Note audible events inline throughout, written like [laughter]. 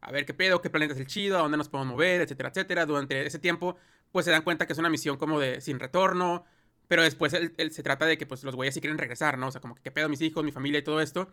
a ver qué pedo, qué planeta es el chido, a dónde nos podemos mover, etcétera, etcétera. Durante ese tiempo, pues se dan cuenta que es una misión como de sin retorno, pero después se trata de que pues los güeyes sí quieren regresar, ¿no? O sea, como que qué pedo mis hijos, mi familia y todo esto.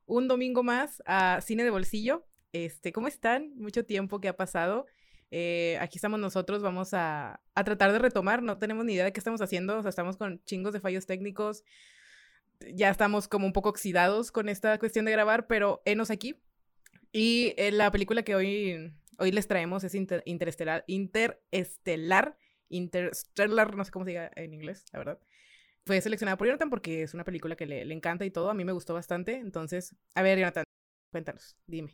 un domingo más a Cine de Bolsillo. Este, ¿cómo están? Mucho tiempo que ha pasado. Eh, aquí estamos nosotros, vamos a, a, tratar de retomar. No tenemos ni idea de qué estamos haciendo. O sea, estamos con chingos de fallos técnicos. Ya estamos como un poco oxidados con esta cuestión de grabar, pero enos aquí. Y eh, la película que hoy, hoy les traemos es Interestelar, Interestelar, Interstellar, no sé cómo se diga en inglés, la verdad fue seleccionada por Jonathan porque es una película que le, encanta y todo. A mí me gustó bastante. Entonces, a ver, Jonathan, cuéntanos, dime.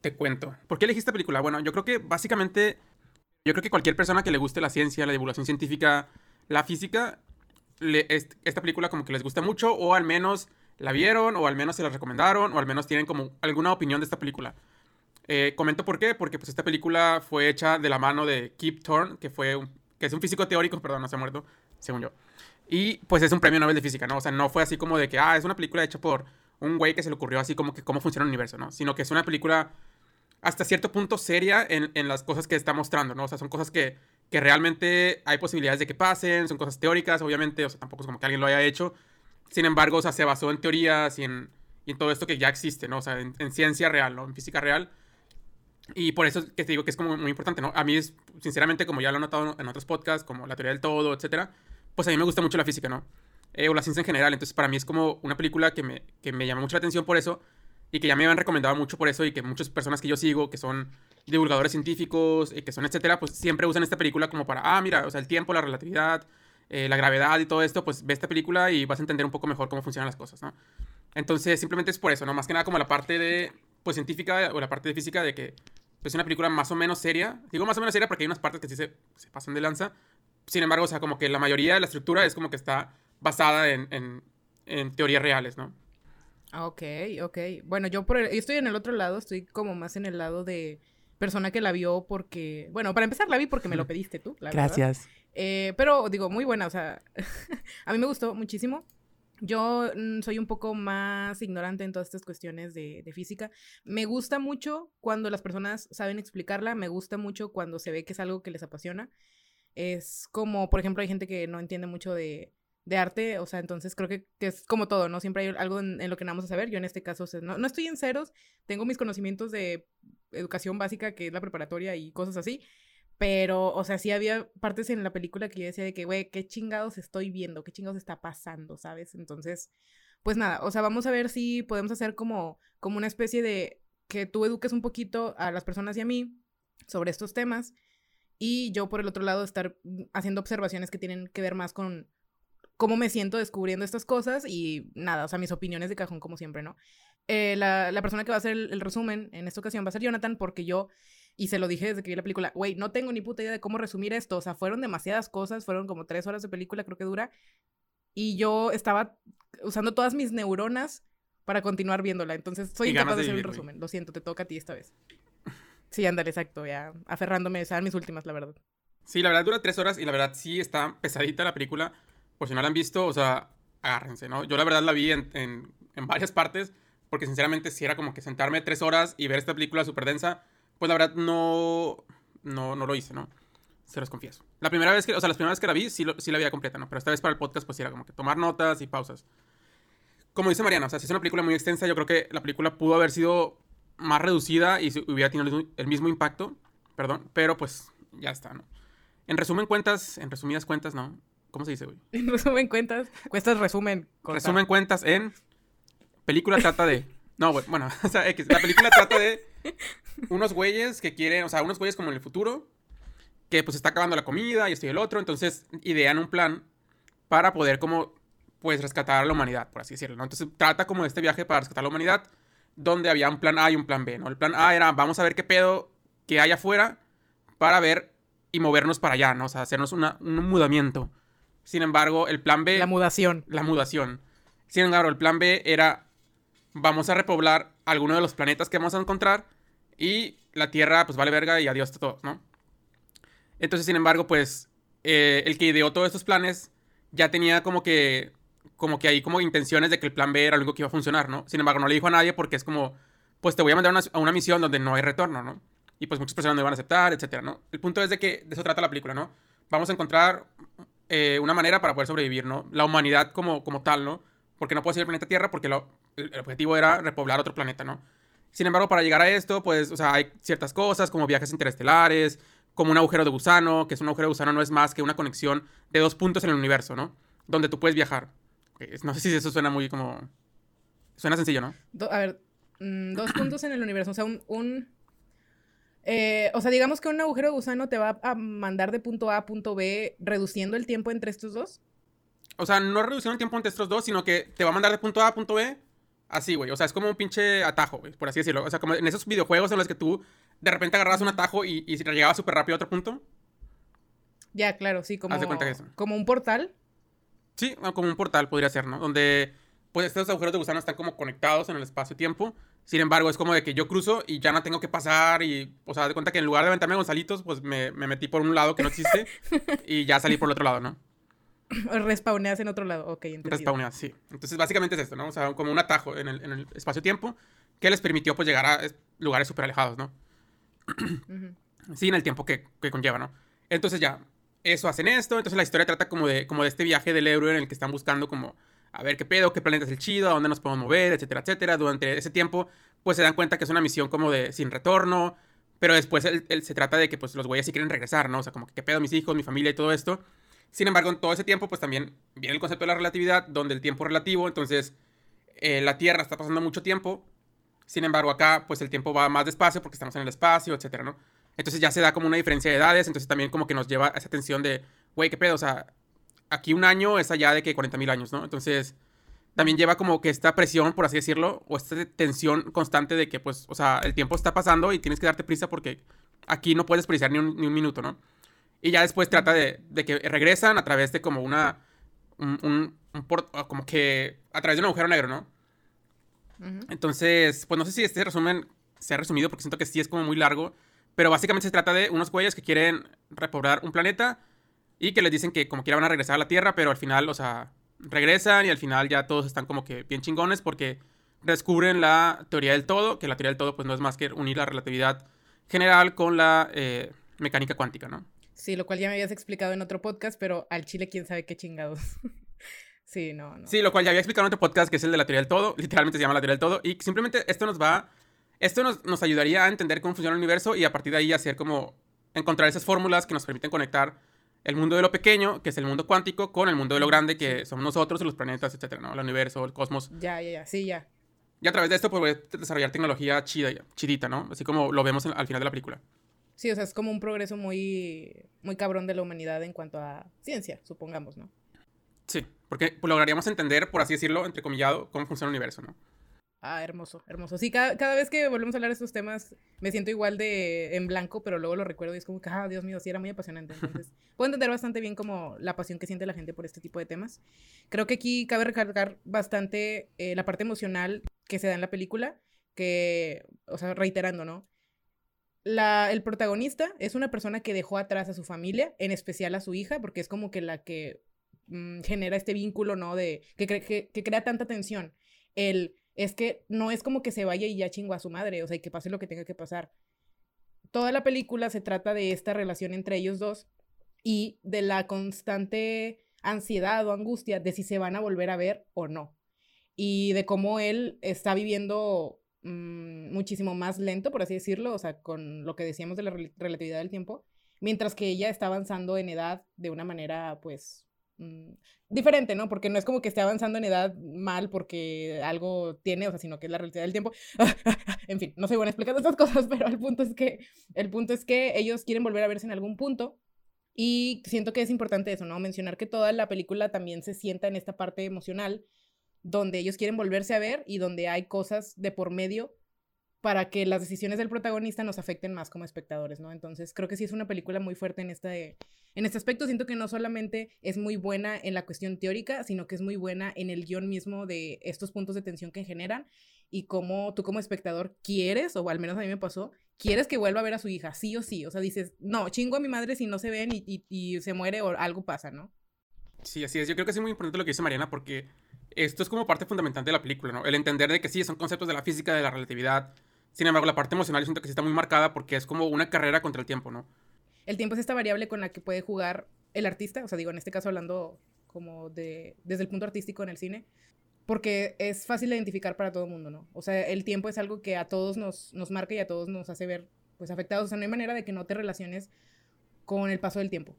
Te cuento. ¿Por qué elegiste esta película? Bueno, yo creo que básicamente, yo creo que cualquier persona que le guste la ciencia, la divulgación científica, la física, esta película como que les gusta mucho o al menos la vieron o al menos se la recomendaron o al menos tienen como alguna opinión de esta película. Eh, comento por qué, porque pues esta película fue hecha de la mano de Kip Thorne, que fue un, que es un físico teórico, perdón, no se ha muerto, según yo. Y pues es un premio Nobel de Física, ¿no? O sea, no fue así como de que, ah, es una película hecha por un güey que se le ocurrió así como que cómo funciona el universo, ¿no? Sino que es una película hasta cierto punto seria en, en las cosas que está mostrando, ¿no? O sea, son cosas que, que realmente hay posibilidades de que pasen, son cosas teóricas, obviamente, o sea, tampoco es como que alguien lo haya hecho. Sin embargo, o sea, se basó en teorías y en, y en todo esto que ya existe, ¿no? O sea, en, en, ciencia real, ¿no? En física real. Y por eso que te digo que es como muy importante, ¿no? A mí sinceramente, como ya lo he notado en otros podcasts, como la teoría del todo, etcétera, pues a mí me gusta mucho la física, ¿no? Eh, o la ciencia en general. Entonces, para mí es como una película que me, que me llama mucho la atención por eso y que ya me han recomendado mucho por eso y que muchas personas que yo sigo, que son divulgadores científicos, y que son etcétera, pues siempre usan esta película como para, ah, mira, o sea, el tiempo, la relatividad, eh, la gravedad y todo esto, pues ve esta película y vas a entender un poco mejor cómo funcionan las cosas, ¿no? Entonces, simplemente es por eso, ¿no? Más que nada como la parte de, pues, científica o la parte de física de que es una película más o menos seria. Digo más o menos seria porque hay unas partes que sí se, se pasan de lanza, sin embargo, o sea, como que la mayoría de la estructura es como que está basada en, en, en teorías reales, ¿no? Ah, ok, ok. Bueno, yo, por estoy en el otro lado, estoy como más en el lado de persona que la vio porque, bueno, para empezar la vi porque me lo [laughs] pediste tú. La Gracias. Eh, pero digo, muy buena, o sea, [laughs] a mí me gustó muchísimo. Yo mm, soy un poco más ignorante en todas estas cuestiones de, física. Me gusta mucho cuando las personas saben explicarla, me gusta mucho cuando se ve que es algo que les apasiona. Es como, por ejemplo, hay gente que no entiende mucho de, de arte, o sea, entonces creo que, es como todo, ¿no? Siempre hay algo en, lo que vamos a saber. Yo en este caso, no, no estoy en ceros, tengo mis conocimientos de educación básica, que es la preparatoria y cosas así, pero, o sea, sí había partes en la película que yo decía de que, güey, qué chingados estoy viendo, qué chingados está pasando, ¿sabes? Entonces, pues nada, o sea, vamos a ver si podemos hacer como, como una especie de que tú eduques un poquito a las personas y a mí sobre estos temas y yo por el otro lado estar haciendo observaciones que tienen que ver más con cómo me siento descubriendo estas cosas y nada, o sea, mis opiniones de cajón como siempre, ¿no? Eh, la, la, persona que va a hacer el, el, resumen en esta ocasión va a ser Jonathan porque yo, y se lo dije desde que vi la película, güey, no tengo ni puta idea de cómo resumir esto, o sea, fueron demasiadas cosas, fueron como tres horas de película, creo que dura, y yo estaba usando todas mis neuronas para continuar viéndola, entonces soy incapaz de, hacer el resumen, lo siento, te toca a ti esta vez. Sí, ándale, exacto, ya aferrándome, a mis últimas, la verdad. Sí, la verdad dura tres horas y la verdad sí está pesadita la película. Por si no la han visto, o sea, agárrense, ¿no? Yo la verdad la vi en, en, en varias partes porque sinceramente si era como que sentarme tres horas y ver esta película súper densa, pues la verdad no, no, no lo hice, ¿no? Se los confieso. La primera vez que, o sea, las primeras veces que la vi sí, lo, sí la vi completa, ¿no? Pero esta vez para el podcast pues era como que tomar notas y pausas. Como dice Mariana, o sea, si es una película muy extensa, yo creo que la película pudo haber sido más reducida y hubiera tenido el mismo impacto, perdón, pero pues ya está, ¿no? En resumen cuentas, en resumidas cuentas, ¿no? ¿Cómo se dice, güey? En resumen cuentas, cuestas resumen. Corta. Resumen cuentas en película trata de no, güey, bueno, [laughs] o sea, X, la película trata de unos güeyes que quieren, o sea, unos güeyes como en el futuro, que pues está acabando la comida y esto y el otro, entonces idean un plan para poder como, pues, rescatar a la humanidad, por así decirlo, ¿no? Entonces trata como de este viaje para rescatar a la humanidad, donde había un plan A y un plan B, ¿no? El plan A era, vamos a ver qué pedo que hay afuera para ver y movernos para allá, ¿no? O sea, hacernos un mudamiento. Sin embargo, el plan B... La mudación. La mudación. Sin embargo, el plan B era, vamos a repoblar alguno de los planetas que vamos a encontrar y la Tierra, pues vale verga y adiós a todos, ¿no? Entonces, sin embargo, pues eh, el que ideó todos estos planes ya tenía como que, como que ahí como intenciones de que el plan B era algo que iba a funcionar, ¿no? Sin embargo, no le dijo a nadie porque es como, pues te voy a mandar a una misión donde no hay retorno, ¿no? Y pues muchas personas no iban a aceptar, etcétera, ¿no? El punto es de que de eso trata la película, ¿no? Vamos a encontrar eh, una manera para poder sobrevivir, ¿no? La humanidad como, como tal, ¿no? Porque no puede ser el planeta Tierra porque el objetivo era repoblar otro planeta, ¿no? Sin embargo, para llegar a esto, pues, o sea, hay ciertas cosas como viajes interestelares, como un agujero de gusano, que es un agujero de gusano no es más que una conexión de dos puntos en el universo, ¿no? Donde tú puedes viajar. No sé si eso suena muy como... Suena sencillo, ¿no? a ver, mm, dos puntos en el universo, o sea, un... Eh, o sea, digamos que un agujero de gusano te va a mandar de punto A a punto B reduciendo el tiempo entre estos dos. O sea, no reduciendo el tiempo entre estos dos, sino que te va a mandar de punto A a punto B así, güey. O sea, es como un pinche atajo, güey, por así decirlo. O sea, como en esos videojuegos en los que tú de repente agarrabas un atajo y, y llegabas súper rápido a otro punto. Ya, claro, sí, como, como un portal. Sí, como un portal podría ser, ¿no? Donde pues estos agujeros de gusano están como conectados en el espacio-tiempo. Sin embargo, es como de que yo cruzo y ya no tengo que pasar y, o sea, de cuenta que en lugar de aventarme Gonzalitos, pues me, me metí por un lado que no existe [laughs] y ya salí por el otro lado, ¿no? [laughs] Respawneas en otro lado, ok, entendido. Respawneas, sí. Entonces, básicamente es esto, ¿no? O sea, como un atajo en el, en el espacio-tiempo que les permitió, pues, llegar a lugares súper alejados, ¿no? Sin el tiempo que, que, conlleva, ¿no? Entonces ya, eso hacen esto, entonces la historia trata como de, como de este viaje del héroe en el que están buscando como a ver qué pedo, qué planeta es el chido, a dónde nos podemos mover, etcétera, etcétera. Durante ese tiempo, pues se dan cuenta que es una misión como de sin retorno, pero después se trata de que pues los güeyes sí quieren regresar, ¿no? O sea, como que qué pedo mis hijos, mi familia y todo esto. Sin embargo, en todo ese tiempo, pues también viene el concepto de la relatividad, donde el tiempo relativo, entonces eh, la Tierra está pasando mucho tiempo, sin embargo, acá, pues el tiempo va más despacio porque estamos en el espacio, etcétera, ¿no? Entonces ya se da como una diferencia de edades, entonces también como que nos lleva a esa tensión de, güey, qué pedo, o sea, aquí un año es allá de que 40 mil años, ¿no? Entonces también lleva como que esta presión, por así decirlo, o esta tensión constante de que, pues, o sea, el tiempo está pasando y tienes que darte prisa porque aquí no puedes precisar ni un, ni un minuto, ¿no? Y ya después trata de, de, que regresan a través de como una, un, un, un como que a través de un agujero negro, ¿no? Entonces, pues no sé si este resumen se ha resumido porque siento que sí es como muy largo, pero básicamente se trata de unos güeyes que quieren repoblar un planeta y que les dicen que como quiera van a regresar a la Tierra, pero al final, o sea, regresan y al final ya todos están como que bien chingones porque descubren la teoría del todo, que la teoría del todo pues no es más que unir la relatividad general con la eh, mecánica cuántica, ¿no? Sí, lo cual ya me habías explicado en otro podcast, pero al chile quién sabe qué chingados. [laughs] Sí, no, no. Sí, lo cual ya había explicado en otro podcast que es el de la teoría del todo. Literalmente se llama la teoría del todo. Y simplemente esto nos va. Esto nos, nos ayudaría a entender cómo funciona el universo y a partir de ahí hacer como. Encontrar esas fórmulas que nos permiten conectar el mundo de lo pequeño, que es el mundo cuántico, con el mundo de lo grande, que somos nosotros, los planetas, etcétera, ¿no? El universo, el cosmos. Ya, ya, ya. Sí, ya. Y a través de esto, pues, desarrollar tecnología chida, chidita, ¿no? Así como lo vemos al final de la película. Sí, o sea, es como un progreso muy, muy cabrón de la humanidad en cuanto a ciencia, supongamos, ¿no? Sí, porque lograríamos entender, por así decirlo, entrecomillado, cómo funciona el universo, ¿no? Ah, hermoso, hermoso. Sí, cada, cada, vez que volvemos a hablar de estos temas me siento igual de en blanco, pero luego lo recuerdo y es como que, ah, Dios mío, sí era muy apasionante. Entonces, [laughs] puedo entender bastante bien como la pasión que siente la gente por este tipo de temas. Creo que aquí cabe recargar bastante eh, la parte emocional que se da en la película, que, o sea, reiterando, ¿no? La, el protagonista es una persona que dejó atrás a su familia, en especial a su hija, porque es como que la que Mm, genera este vínculo, ¿no? De que, que, crea tanta tensión. El, es que no es como que se vaya y ya chingo a su madre, o sea, y que pase lo que tenga que pasar. Toda la película se trata de esta relación entre ellos dos y de la constante ansiedad o angustia de si se van a volver a ver o no. Y de cómo él está viviendo mm, muchísimo más lento, por así decirlo, o sea, con lo que decíamos de la relatividad del tiempo, mientras que ella está avanzando en edad de una manera, pues, mm, diferente, ¿no? Porque no es como que esté avanzando en edad mal porque algo tiene, o sea, sino que es la realidad del tiempo. [laughs] en fin, no soy buena explicando estas [laughs] cosas, pero el punto es que, el punto es que ellos quieren volver a verse en algún punto y siento que es importante eso, ¿no? Mencionar que toda la película también se sienta en esta parte emocional donde ellos quieren volverse a ver y donde hay cosas de por medio para que las decisiones del protagonista nos afecten más como espectadores, ¿no? Entonces creo que sí es una película muy fuerte en este, en este aspecto. Siento que no solamente es muy buena en la cuestión teórica, sino que es muy buena en el guion mismo de estos puntos de tensión que generan y cómo tú como espectador quieres, o al menos a mí me pasó, quieres que vuelva a ver a su hija, sí o sí. O sea, dices, no, chingo a mi madre si no se ven y, y se muere o algo pasa, ¿no? Sí, así es. Yo creo que es muy importante lo que dice Mariana porque esto es como parte fundamental de la película, ¿no? El entender de que sí, son conceptos de la física, de la relatividad, sin embargo, la parte emocional yo siento que sí está muy marcada porque es como una carrera contra el tiempo, ¿no? El tiempo es esta variable con la que puede jugar el artista, o sea, digo, en este caso hablando como de, desde el punto artístico en el cine, porque es fácil de identificar para todo el mundo, ¿no? O sea, el tiempo es algo que a todos nos, nos marca y a todos nos hace ver, pues, afectados. O sea, no hay manera de que no te relaciones con el paso del tiempo.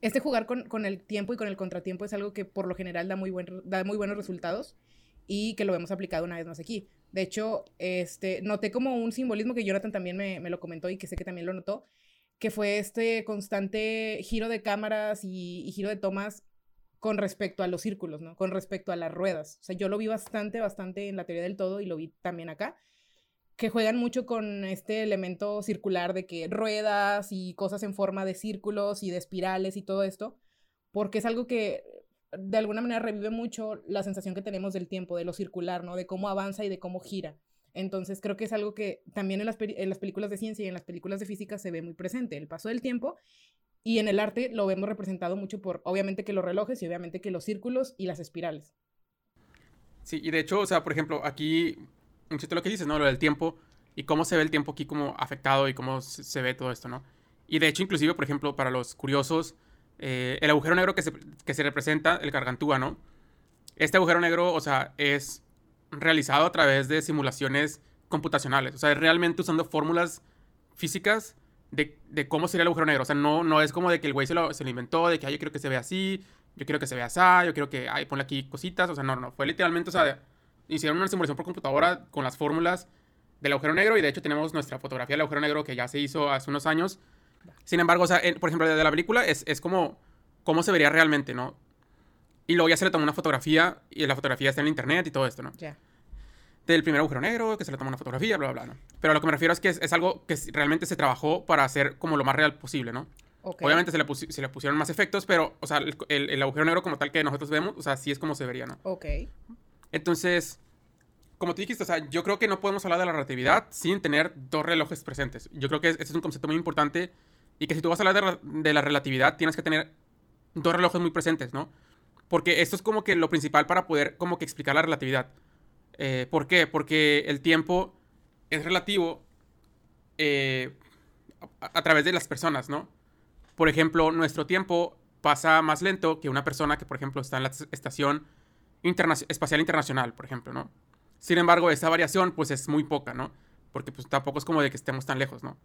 Este jugar con, con el tiempo y con el contratiempo es algo que por lo general da muy, buen, da muy buenos resultados y que lo hemos aplicado una vez más aquí. De hecho, este, noté como un simbolismo que Jonathan también me, lo comentó y que sé que también lo notó, que fue este constante giro de cámaras y, giro de tomas con respecto a los círculos, ¿no? Con respecto a las ruedas. O sea, yo lo vi bastante, bastante en la teoría del todo y lo vi también acá, que juegan mucho con este elemento circular de que ruedas y cosas en forma de círculos y de espirales y todo esto, porque es algo que de alguna manera revive mucho la sensación que tenemos del tiempo, de lo circular, ¿no? De cómo avanza y de cómo gira. Entonces creo que es algo que también en las, en las películas de ciencia y en las películas de física se ve muy presente, el paso del tiempo. Y en el arte lo vemos representado mucho por, obviamente, que los relojes y obviamente que los círculos y las espirales. Sí, y de hecho, o sea, por ejemplo, aquí, un lo que dices, ¿no? Lo del tiempo y cómo se ve el tiempo aquí como afectado y cómo se ve todo esto, ¿no? Y de hecho, inclusive, por ejemplo, para los curiosos, eh, el agujero negro que se, que se, representa, el gargantúa, ¿no? Este agujero negro, o sea, es realizado a través de simulaciones computacionales, o sea, es realmente usando fórmulas físicas de, de, cómo sería el agujero negro, o sea, no, no es como de que el güey se lo, se lo inventó, de que, yo quiero que se vea así, yo quiero que se vea así, yo quiero que, ay, ponle aquí cositas, o sea, no, no, fue literalmente, o sea, hicieron una simulación por computadora con las fórmulas del agujero negro y de hecho tenemos nuestra fotografía del agujero negro que ya se hizo hace unos años sin embargo, o sea, por ejemplo, de la película es, es como cómo se vería realmente, ¿no? Y luego ya se le tomó una fotografía y la fotografía está en internet y todo esto, ¿no? Ya. Del primer agujero negro, que se le tomó una fotografía, bla, bla, bla, ¿no? Pero a lo que me refiero es que es, algo que realmente se trabajó para hacer como lo más real posible, ¿no? Obviamente se le, se le, pusieron más efectos, pero, o sea, el, el, agujero negro como tal que nosotros vemos, o sea, sí es como se vería, ¿no? Ok. Entonces, como tú dijiste, o sea, yo creo que no podemos hablar de la relatividad sin tener dos relojes presentes. Yo creo que ese es un concepto muy importante y que si tú vas a hablar de, la relatividad, tienes que tener dos relojes muy presentes, ¿no? Porque esto es como que lo principal para poder como que explicar la relatividad. Eh, ¿Por qué? Porque el tiempo es relativo eh, a, través de las personas, ¿no? Por ejemplo, nuestro tiempo pasa más lento que una persona que, por ejemplo, está en la estación espacial internacional, por ejemplo, ¿no? Sin embargo, esa variación, pues, es muy poca, ¿no? Porque, pues, tampoco es como de que estemos tan lejos, ¿no?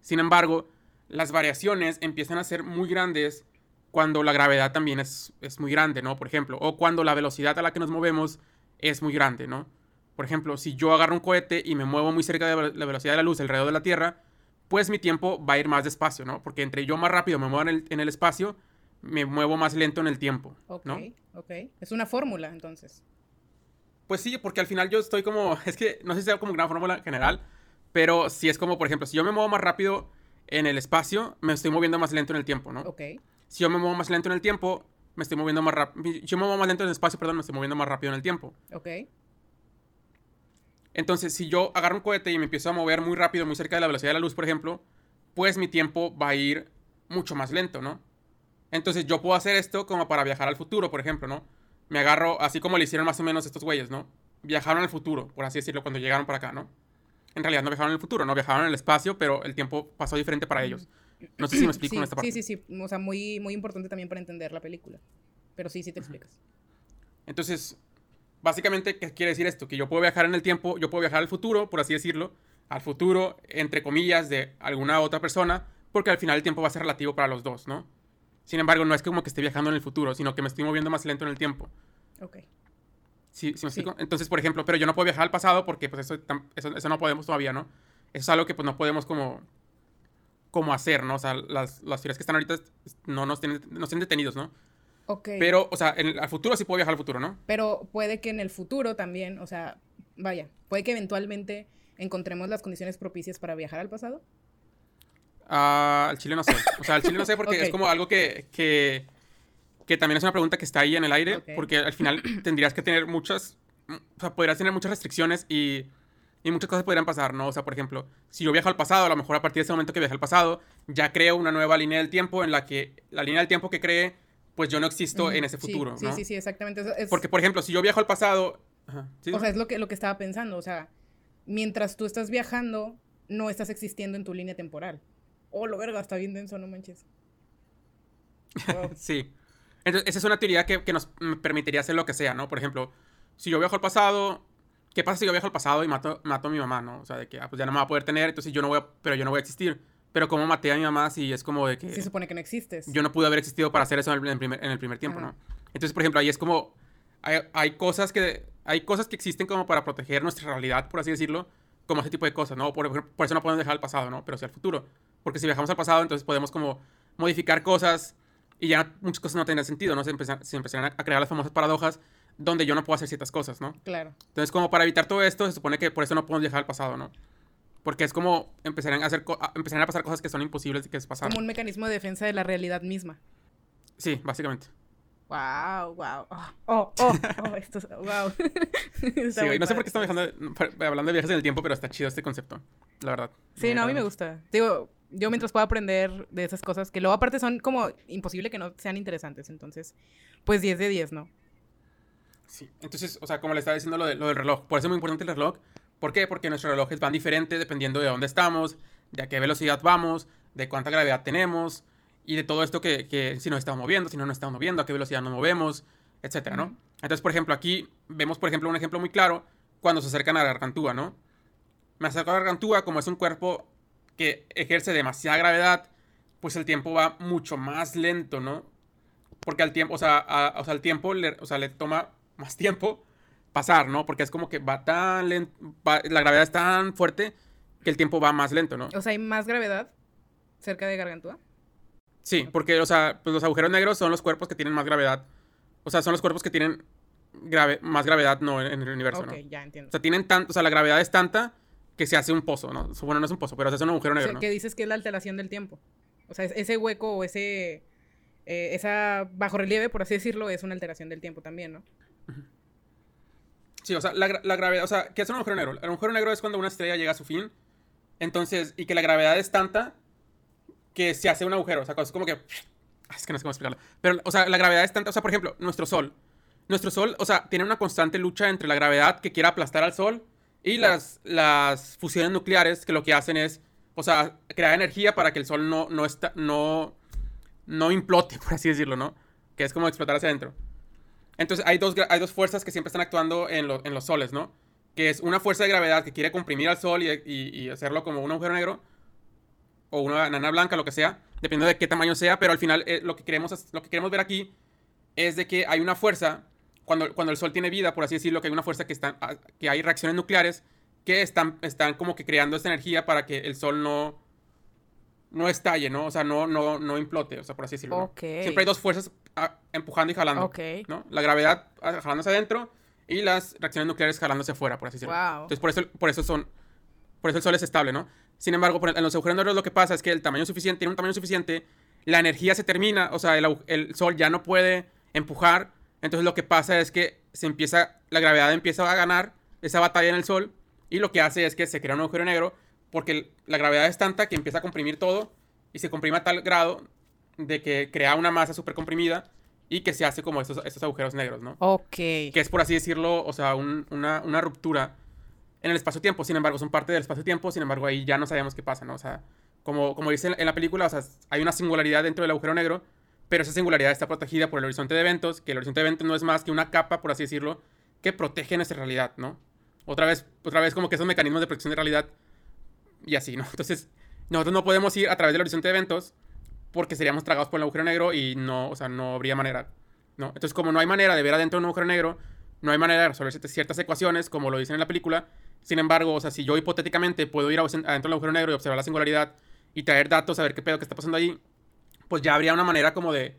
Sin embargo, las variaciones empiezan a ser muy grandes cuando la gravedad también es, es, muy grande, ¿no? Por ejemplo, o cuando la velocidad a la que nos movemos es muy grande, ¿no? Por ejemplo, si yo agarro un cohete y me muevo muy cerca de la velocidad de la luz alrededor de la Tierra, pues mi tiempo va a ir más despacio, ¿no? Porque entre yo más rápido me muevo en el, en el espacio, me muevo más lento en el tiempo, ¿no? Ok, ok. Es una fórmula, entonces. Pues sí, porque al final yo estoy como, [laughs] es que no sé si sea como una fórmula general, pero si es como, por ejemplo, si yo me muevo más rápido en el espacio, me estoy moviendo más lento en el tiempo, ¿no? Ok. Si yo me muevo más lento en el tiempo, me estoy moviendo más rápido. Si yo me muevo más lento en el espacio, perdón, me estoy moviendo más rápido en el tiempo. Ok. Entonces, si yo agarro un cohete y me empiezo a mover muy rápido, muy cerca de la velocidad de la luz, por ejemplo, pues mi tiempo va a ir mucho más lento, ¿no? Entonces, yo puedo hacer esto como para viajar al futuro, por ejemplo, ¿no? Me agarro, así como le hicieron más o menos estos güeyes, ¿no? Viajaron al futuro, por así decirlo, cuando llegaron para acá, ¿no? en realidad no viajaron el futuro, no viajaron el espacio, pero el tiempo pasó diferente para ellos. No sé si me explico en esta parte. Sí, sí, sí. O sea, muy, muy importante también para entender la película. Pero sí, sí te explicas. Entonces, básicamente, ¿qué quiere decir esto? Que yo puedo viajar en el tiempo, yo puedo viajar al futuro, por así decirlo, al futuro, entre comillas, de alguna otra persona, porque al final el tiempo va a ser relativo para los dos, ¿no? Sin embargo, no es como que esté viajando en el futuro, sino que me estoy moviendo más lento en el tiempo. Ok. ¿Sí, sí me explico? Entonces, por ejemplo, pero yo no puedo viajar al pasado porque pues eso, eso, eso no podemos todavía, ¿no? Eso es algo que pues no podemos como, como hacer, ¿no? O sea, las, las teorías que están ahorita no nos tienen, nos tienen detenidos, ¿no? Ok. Pero, o sea, en el- al futuro sí puedo viajar al futuro, ¿no? Pero puede que en el futuro también, o sea, vaya, puede que eventualmente encontremos las condiciones propicias para viajar al pasado. Ah, al Chile no sé. O sea, al Chile no sé porque [laughs] es como algo que, que, que también es una pregunta que está ahí en el aire. Porque al final [clears throat] tendrías que tener muchas. O sea, podrías tener muchas restricciones y, y muchas cosas podrían pasar, ¿no? O sea, por ejemplo, si yo viajo al pasado, a lo mejor a partir de ese momento que viaje al pasado, ya creo una nueva línea del tiempo en la que la línea del tiempo que cree, pues yo no existo en ese Sí, futuro, Sí, ¿no? sí, sí, exactamente. Eso es- Porque, por ejemplo, si yo viajo al pasado. Ajá, ¿sí? o sea, es lo que, lo que estaba pensando. O sea, mientras tú estás viajando, no estás existiendo en tu línea temporal. Oh, lo verga, está bien denso, no manches. [laughs] Wow. Sí. Entonces, esa es una teoría que, que nos permitiría hacer lo que sea, ¿no? Por ejemplo, si yo viajo al pasado, ¿qué pasa si yo viajo al pasado y mato, mato a mi mamá, ¿no? O sea, de que ah, pues ya no me va a poder tener, entonces yo no voy a, pero yo no voy a existir. Pero ¿cómo maté a mi mamá si es como de que Se supone que no existes. yo no pude haber existido para hacer eso en el, el primer, en el primer tiempo, Ajá. ¿no? Entonces, por ejemplo, ahí es como, hay, hay cosas que, hay cosas que existen como para proteger nuestra realidad, por así decirlo, como ese tipo de cosas, ¿no? Por, por eso no podemos dejar al pasado, ¿no? Pero sí al futuro. Porque si viajamos al pasado, entonces podemos como modificar cosas y ya muchas cosas no tendrán sentido, ¿no? Se, empezar- se empezarán a crear las famosas paradojas donde yo no puedo hacer ciertas cosas, ¿no? Claro. Entonces, como para evitar todo esto, se supone que por eso no podemos viajar al pasado, ¿no? Porque es como empezarán a, hacer a- empezarán a pasar cosas que son imposibles de que pasaran. Como un mecanismo de defensa de la realidad misma. Sí, básicamente. Wow, wow. Oh, oh, oh, oh, [laughs] esto es, wow. [laughs] Sí, no sé por qué estamos [laughs] hablando de viajes en el tiempo, pero está chido este concepto, la verdad. Sí, no, a mí me gusta. Digo, yo mientras pueda aprender de esas cosas, que luego aparte son como imposible que no sean interesantes, entonces, pues 10 de 10, ¿no? Sí, entonces, o sea, como le estaba diciendo lo, de- lo del reloj, por eso es muy importante el reloj. ¿Por qué? Porque nuestros relojes van diferentes dependiendo de dónde estamos, de a qué velocidad vamos, de cuánta gravedad tenemos y de todo esto que, que si nos estamos moviendo, si no nos estamos moviendo, a qué velocidad nos movemos, etcétera, ¿no? Entonces, por ejemplo, aquí vemos, por ejemplo, un ejemplo muy claro cuando se acercan a la gargantúa, ¿no? Me acerco a la gargantúa como es un cuerpo que ejerce demasiada gravedad, pues el tiempo va mucho más lento, ¿no? Porque al tiempo, o sea, a- o sea, al tiempo le, o sea, le toma más tiempo pasar, ¿no? Porque es como que va tan lento, la gravedad es tan fuerte que el tiempo va más lento, ¿no? O sea, hay más gravedad cerca de Gargantúa. Sí, porque, o sea, pues los agujeros negros son los cuerpos que tienen más gravedad. O sea, son los cuerpos que tienen grave, más gravedad, no, en, en el universo, ok, ¿no? ya entiendo. O sea, tienen tan, o sea, la gravedad es tanta que se hace un pozo, ¿no? Bueno, no es un pozo, pero se hace un agujero O negro, sea, ¿no? que dices que es la alteración del tiempo. O sea, es- ese hueco o ese... eh, esa bajo relieve, por así decirlo, es una alteración del tiempo también, ¿no? Sí, o sea, la, la gravedad, o sea, ¿qué es un agujero negro? El agujero negro es cuando una estrella llega a su fin, entonces, y que la gravedad es tanta que se hace un agujero, o sea, es como que, es que no sé cómo explicarlo, pero, o sea, la gravedad es tanta, o sea, por ejemplo, nuestro Sol, nuestro Sol, o sea, tiene una constante lucha entre la gravedad que quiere aplastar al Sol y las, las fusiones nucleares que lo que hacen es, o sea, crear energía para que el Sol no, no, está, no, no implote, [laughs] por así decirlo, ¿no? Que es como explotar hacia adentro. Entonces hay dos, hay dos fuerzas que siempre están actuando en, lo- en los soles, ¿no? Que es una fuerza de gravedad que quiere comprimir al sol y, y- y hacerlo como un agujero negro o una nana blanca, lo que sea, dependiendo de qué tamaño sea, pero al final eh, lo, que queremos, lo que queremos ver aquí es de que hay una fuerza, cuando, cuando el sol tiene vida, por así decirlo, que hay una fuerza que, están, ah, que hay reacciones nucleares que están, están como que creando esta energía para que el sol no, no estalle, ¿no? O sea, no, no, no implote, o sea, por así decirlo. ¿no? Ok. Siempre hay dos fuerzas ah, empujando y jalando. Ok. ¿no? La gravedad ah, jalándose adentro y las reacciones nucleares jalándose afuera, por así decirlo. Wow. Entonces, por eso, por eso son. Por eso el Sol es estable, ¿no? Sin embargo, por el- en los agujeros negros lo que pasa es que el tamaño suficiente, tiene un tamaño suficiente, la energía se termina, o sea, el, el Sol ya no puede empujar. Entonces, lo que pasa es que se empieza, la gravedad empieza a ganar esa batalla en el Sol y lo que hace es que se crea un agujero negro porque la gravedad es tanta que empieza a comprimir todo y se comprime a tal grado de que crea una masa súper comprimida y que se hace como estos, estos agujeros negros, ¿no? Ok. que es por así decirlo, o sea, un- una, una ruptura en el espacio-tiempo. Sin embargo, son parte del espacio-tiempo, sin embargo, ahí ya no sabemos qué pasa, ¿no? O sea, como, como dice en- en la película, o sea, hay una singularidad dentro del agujero negro, pero esa singularidad está protegida por el horizonte de eventos, que el horizonte de eventos no es más que una capa, por así decirlo, que protege nuestra realidad, ¿no? Otra vez, otra vez como que esos mecanismos de protección de realidad y así, ¿no? [laughs] Entonces, nosotros no podemos ir a través del horizonte de eventos porque seríamos tragados por el agujero negro y no, o sea, no habría manera, ¿no? Entonces, como no hay manera de ver adentro de un agujero negro, no hay manera de resolver ciertas ecuaciones, como lo dicen en la película. Sin embargo, o sea, si yo hipotéticamente puedo ir adentro del agujero negro y observar la singularidad y traer datos, a ver qué pedo que está pasando ahí, pues ya habría una manera como de,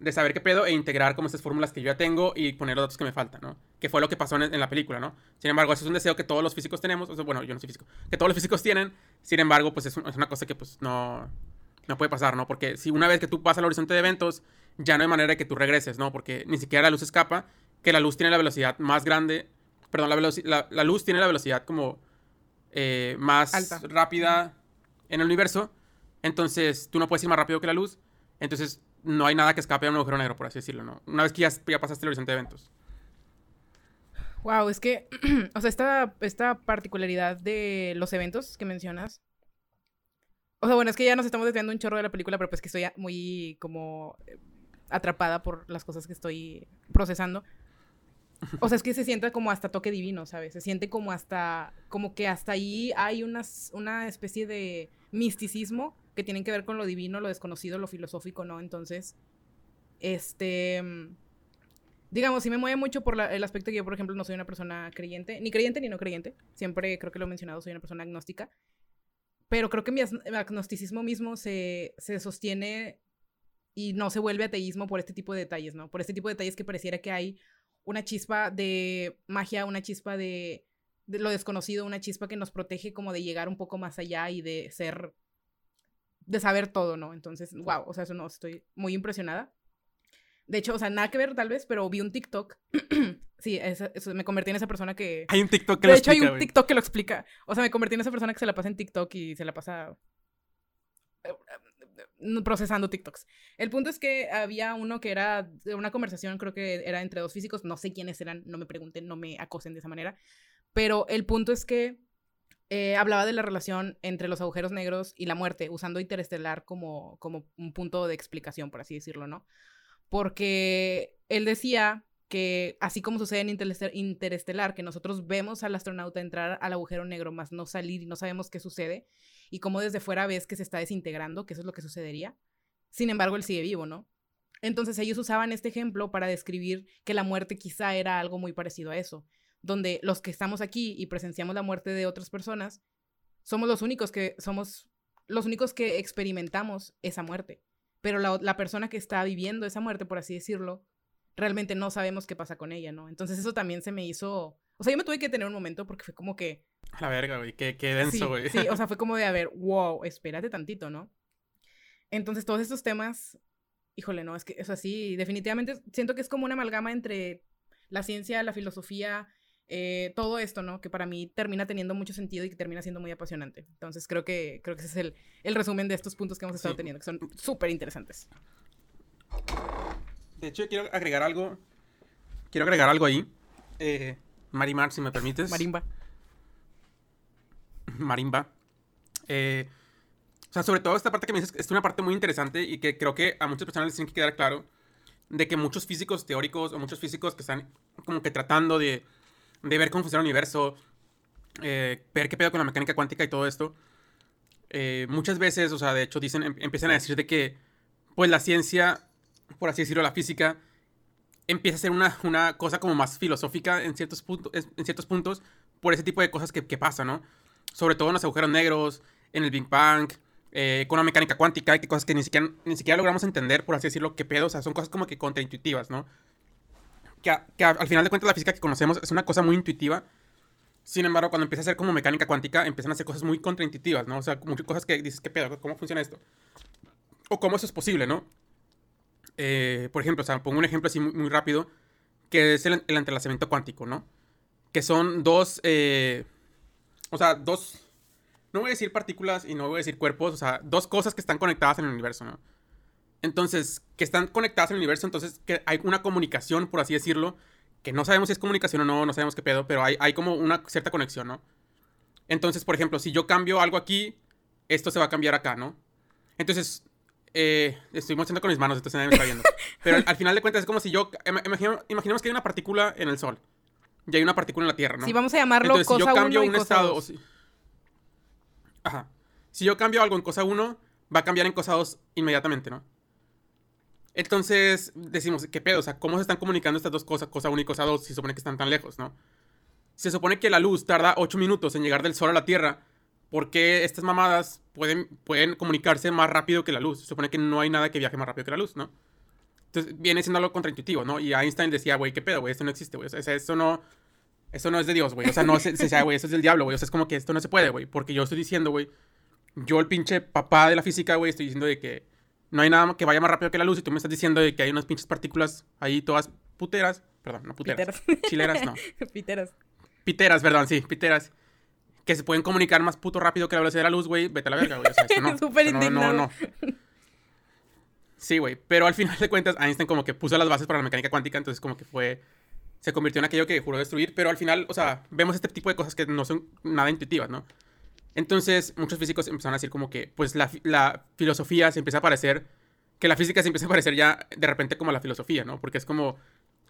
de saber qué pedo e integrar como esas fórmulas que yo ya tengo y poner los datos que me faltan, ¿no? Que fue lo que pasó en, en, la película, ¿no? Sin embargo, eso es un deseo que todos los físicos tenemos, o sea, bueno, yo no soy físico, que todos los físicos tienen, sin embargo, pues es, un, es una cosa que pues no, no puede pasar, ¿no? Porque si una vez que tú pasas al horizonte de eventos, ya no hay manera de que tú regreses, ¿no? Porque ni siquiera la luz escapa, que la luz tiene la velocidad más grande, perdón, la, la, la luz tiene la velocidad como eh, más Alta. rápida en el universo, entonces tú no puedes ir más rápido que la luz, entonces no hay nada que escape a un agujero negro, por así decirlo, ¿no? Una vez que ya, pasaste el horizonte de eventos. Wow, es que, [clears throat] o sea, esta, esta particularidad de los eventos que mencionas. O sea, bueno, es que ya nos estamos desviando un chorro de la película, pero pues que estoy muy como eh, atrapada por las cosas que estoy procesando. O sea, es que se siente como hasta toque divino, ¿sabes? Se siente como hasta, como que hasta ahí hay unas, una especie de misticismo que tienen que ver con lo divino, lo desconocido, lo filosófico, ¿no? Entonces, este, digamos, sí me mueve mucho por el aspecto que yo, por ejemplo, no soy una persona creyente, ni creyente ni no creyente, siempre creo que lo he mencionado, soy una persona agnóstica, pero creo que mi agnosticismo mismo se, se sostiene y no se vuelve ateísmo por este tipo de detalles, ¿no? Por este tipo de detalles que pareciera que hay una chispa de magia, una chispa de, lo desconocido, una chispa que nos protege como de llegar un poco más allá y de ser, de saber todo, ¿no? Entonces, wow, o sea, eso no, estoy muy impresionada. De hecho, o sea, nada que ver tal vez, pero vi un TikTok. [clears throat] sí, me convertí en esa persona que... Hay un TikTok que de lo hecho, explica, hay un. TikTok que lo explica. O sea, me convertí en esa persona que se la pasa en TikTok y se la pasa eh, procesando TikToks. El punto es que había uno que era de una conversación, creo que era entre dos físicos, no sé quiénes eran, no me pregunten, no me acosen de esa manera, pero el punto es que eh, hablaba de la relación entre los agujeros negros y la muerte, usando Interestelar como, como un punto de explicación, por así decirlo, ¿no? Porque él decía que así como sucede en Interestelar, que nosotros vemos al astronauta entrar al agujero negro, más no salir y no sabemos qué sucede, y cómo desde fuera ves que se está desintegrando, que eso es lo que sucedería. Sin embargo, él sigue vivo, ¿no? Entonces ellos usaban este ejemplo para describir que la muerte quizá era algo muy parecido a eso, donde los que estamos aquí y presenciamos la muerte de otras personas, somos los únicos que somos los únicos que experimentamos esa muerte. Pero la, la persona que está viviendo esa muerte, por así decirlo, realmente no sabemos qué pasa con ella, ¿no? Entonces eso también se me hizo... O sea, yo me tuve que tener un momento porque fue como que... A la verga, güey. Qué, qué denso, güey. Sí, sí, o sea, fue [laughs] como de, a ver, wow, espérate tantito, ¿no? Entonces todos estos temas, híjole, no, es que es así, definitivamente siento que es como una amalgama entre la ciencia, la filosofía, eh, todo esto, ¿no? Que para mí termina teniendo mucho sentido y que termina siendo muy apasionante. Entonces creo que, creo que ese es el, el resumen de estos puntos que hemos estado Sí. teniendo, que son súper interesantes. De hecho, quiero agregar algo. Quiero agregar algo ahí. Eh, Marimar, si me permites. Marimba. Marimba. Eh, o sea, sobre todo esta parte que me dices es una parte muy interesante y que creo que a muchas personas les tiene que quedar claro de que muchos físicos teóricos o muchos físicos que están como que tratando de, de ver cómo funciona el universo, eh, ver qué pedo con la mecánica cuántica y todo esto, eh, muchas veces, o sea, de hecho, dicen, em- empiezan a decir de que, pues la ciencia, por así decirlo, la física, empieza a ser una, una cosa como más filosófica en ciertos, puntos, en ciertos puntos por ese tipo de cosas que, que pasa, ¿no? Sobre todo en los agujeros negros, en el Big Bang, eh, con la mecánica cuántica, que cosas que ni siquiera, ni siquiera logramos entender, por así decirlo, qué pedo, o sea, son cosas como que contraintuitivas, ¿no? Que, a- que a- al final de cuentas la física que conocemos es una cosa muy intuitiva, sin embargo, cuando empieza a ser como mecánica cuántica, empiezan a hacer cosas muy contraintuitivas, ¿no? O sea, muchas cosas que dices, ¿qué pedo? ¿Cómo funciona esto? O cómo eso es posible, ¿no? Eh, por ejemplo, o sea, pongo un ejemplo así muy, muy rápido, que es el, el entrelazamiento cuántico, ¿no? Que son dos, eh, o sea, dos, no voy a decir partículas y no voy a decir cuerpos, o sea, dos cosas que están conectadas en el universo, ¿no? Entonces, que están conectadas en el universo, entonces que hay una comunicación, por así decirlo, que no sabemos si es comunicación o no, no sabemos qué pedo, pero hay, hay como una cierta conexión, ¿no? Entonces, por ejemplo, si yo cambio algo aquí, esto se va a cambiar acá, ¿no? Entonces, eh, estoy mostrando con mis manos, entonces nadie me está viendo. [laughs] Pero al, al final de cuentas es como si yo, imagino- imaginemos que hay una partícula en el Sol y hay una partícula en la Tierra, ¿no? Sí, vamos a llamarlo Entonces, si cosa yo cambio uno y un cosa estado... dos. si- Ajá. Si yo cambio algo en cosa 1, va a cambiar en cosa 2 inmediatamente, ¿no? Entonces decimos, ¿qué pedo? O sea, ¿cómo se están comunicando estas dos cosas, cosa 1 y cosa 2, si se supone que están tan lejos, ¿no? Se supone que la luz tarda 8 minutos en llegar del Sol a la Tierra. ¿Por qué estas mamadas pueden, pueden comunicarse más rápido que la luz? Se supone que no hay nada que viaje más rápido que la luz, ¿no? Entonces viene siendo algo contraintuitivo, ¿no? Y Einstein decía, güey, ¿qué pedo, güey? Esto no existe, güey. O sea, eso no, eso no es de Dios, güey. O sea, no se, se güey, eso es del diablo, güey. O sea, es como que esto no se puede, güey. Porque yo estoy diciendo, güey, yo el pinche papá de la física, güey, estoy diciendo de que no hay nada que vaya más rápido que la luz y tú me estás diciendo de que hay unas pinches partículas ahí todas puteras. Perdón, no puteras. Chileras, no. [laughs] Piteras. Piteras, perdón, sí, piteras. Que se pueden comunicar más puto rápido que la velocidad de la luz, güey. Vete a la verga, güey. O sea, esto no. [laughs] Súper no, no, no. Sí, güey. Pero al final de cuentas, Einstein como que puso las bases para la mecánica cuántica, entonces como que fue se convirtió en aquello que juró destruir, pero al final, o sea, vemos este tipo de cosas que no son nada intuitivas, ¿no? Entonces, muchos físicos empezaron a decir como que, pues, la, la filosofía se empieza a parecer, que la física se empieza a parecer ya de repente como la filosofía, ¿no? Porque es como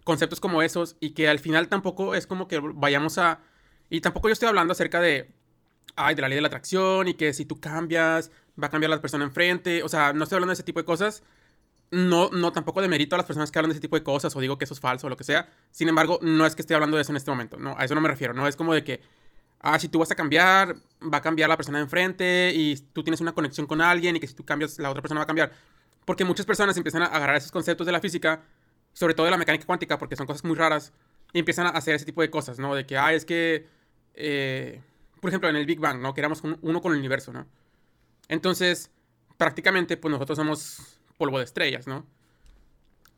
conceptos como esos y que al final tampoco es como que vayamos a... Y tampoco yo estoy hablando acerca de, ay, de la ley de la atracción y que si tú cambias, va a cambiar la persona enfrente, o sea, no estoy hablando de ese tipo de cosas, no, no tampoco demerito a las personas que hablan de ese tipo de cosas o digo que eso es falso o lo que sea. Sin embargo, no es que esté hablando de eso en este momento, no, a eso no me refiero, no es como de que, ah, si tú vas a cambiar, va a cambiar la persona de enfrente y tú tienes una conexión con alguien y que si tú cambias, la otra persona va a cambiar. Porque muchas personas empiezan a agarrar esos conceptos de la física, sobre todo de la mecánica cuántica, porque son cosas muy raras, y empiezan a hacer ese tipo de cosas, ¿no? De que, ah, es que, eh, por ejemplo, en el Big Bang, ¿no? Que éramos uno con el universo, ¿no? Entonces, prácticamente, pues nosotros somos polvo de estrellas, ¿no?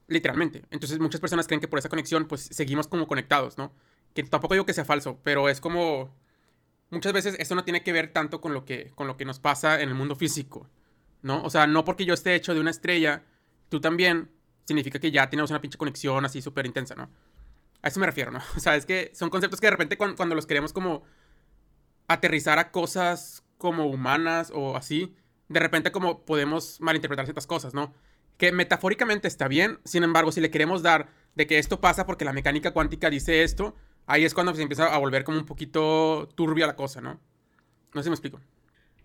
Literalmente. Entonces muchas personas creen que por esa conexión pues seguimos como conectados, ¿no? Que tampoco digo que sea falso, pero es como... Muchas veces eso no tiene que ver tanto con lo que, con lo que nos pasa en el mundo físico, ¿no? O sea, no porque yo esté hecho de una estrella, tú también, significa que ya tenemos una pinche conexión así súper intensa, ¿no? A eso me refiero, ¿no? [laughs] O sea, es que son conceptos que de repente cuando, cuando los queremos como aterrizar a cosas como humanas o así, de repente como podemos malinterpretar ciertas cosas, ¿no? Que metafóricamente está bien, sin embargo, si le queremos dar de que esto pasa porque la mecánica cuántica dice esto, ahí es cuando se empieza a volver como un poquito turbia la cosa, ¿no? No sé si me explico.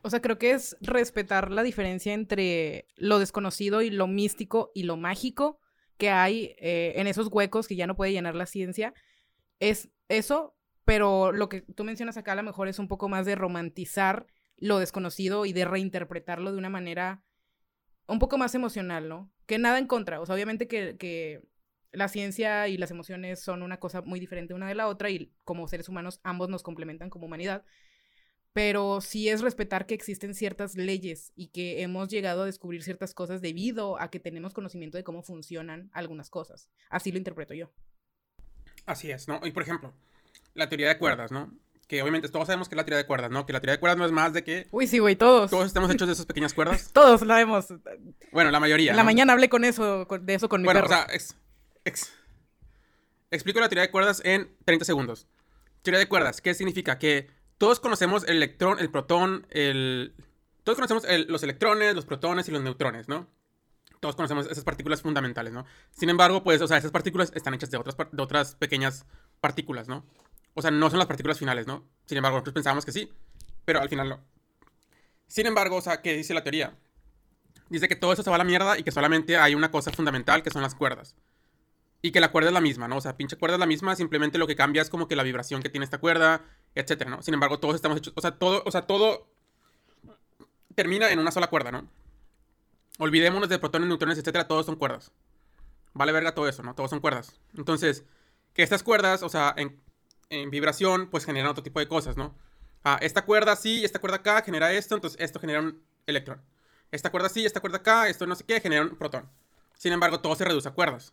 O sea, creo que es respetar la diferencia entre lo desconocido y lo místico y lo mágico que hay eh, en esos huecos que ya no puede llenar la ciencia. Es eso, pero lo que tú mencionas acá a lo mejor es un poco más de romantizar lo desconocido y de reinterpretarlo de una manera un poco más emocional, ¿no? Que nada en contra. O sea, obviamente que, que la ciencia y las emociones son una cosa muy diferente una de la otra y como seres humanos ambos nos complementan como humanidad. Pero sí es respetar que existen ciertas leyes y que hemos llegado a descubrir ciertas cosas debido a que tenemos conocimiento de cómo funcionan algunas cosas. Así lo interpreto yo. Así es, ¿no? Y por ejemplo, la teoría de cuerdas, ¿no? que obviamente todos sabemos que es la teoría de cuerdas, ¿no? Que la teoría de cuerdas no es más de que... Uy, sí, güey, todos. Todos estamos hechos de esas pequeñas cuerdas. [laughs] todos la vemos. Bueno, la mayoría. En la mañana hablé con eso, de eso con mi bueno, perro. o sea, explico la teoría de cuerdas en 30 segundos. Teoría de cuerdas, ¿qué significa? Que todos conocemos el electrón, el protón, el... Todos conocemos los electrones, los protones y los neutrones, ¿no? Todos conocemos esas partículas fundamentales, ¿no? Sin embargo, pues, o sea, esas partículas están hechas de otras, de otras pequeñas partículas, ¿no? O sea, no son las partículas finales, ¿no? Sin embargo, nosotros pensábamos que sí, pero al final no. Sin embargo, o sea, ¿qué dice la teoría? Dice que todo eso se va a la mierda y que solamente hay una cosa fundamental que son las cuerdas. Y que la cuerda es la misma, ¿no? O sea, pinche cuerda es la misma, simplemente lo que cambia es como que la vibración que tiene esta cuerda, etcétera, ¿no? Sin embargo, todos estamos hechos, o sea, todo, o sea, todo termina en una sola cuerda, ¿no? Olvidémonos de protones, neutrones, etcétera, todos son cuerdas. Vale verga todo eso, ¿no? Todos son cuerdas. Entonces, que estas cuerdas, o sea, en, vibración, pues generan otro tipo de cosas, ¿no? Ah, esta cuerda sí, esta cuerda acá genera esto, entonces esto genera un electrón. Esta cuerda sí, esta cuerda acá, esto no sé qué, genera un protón. Sin embargo, todo se reduce a cuerdas.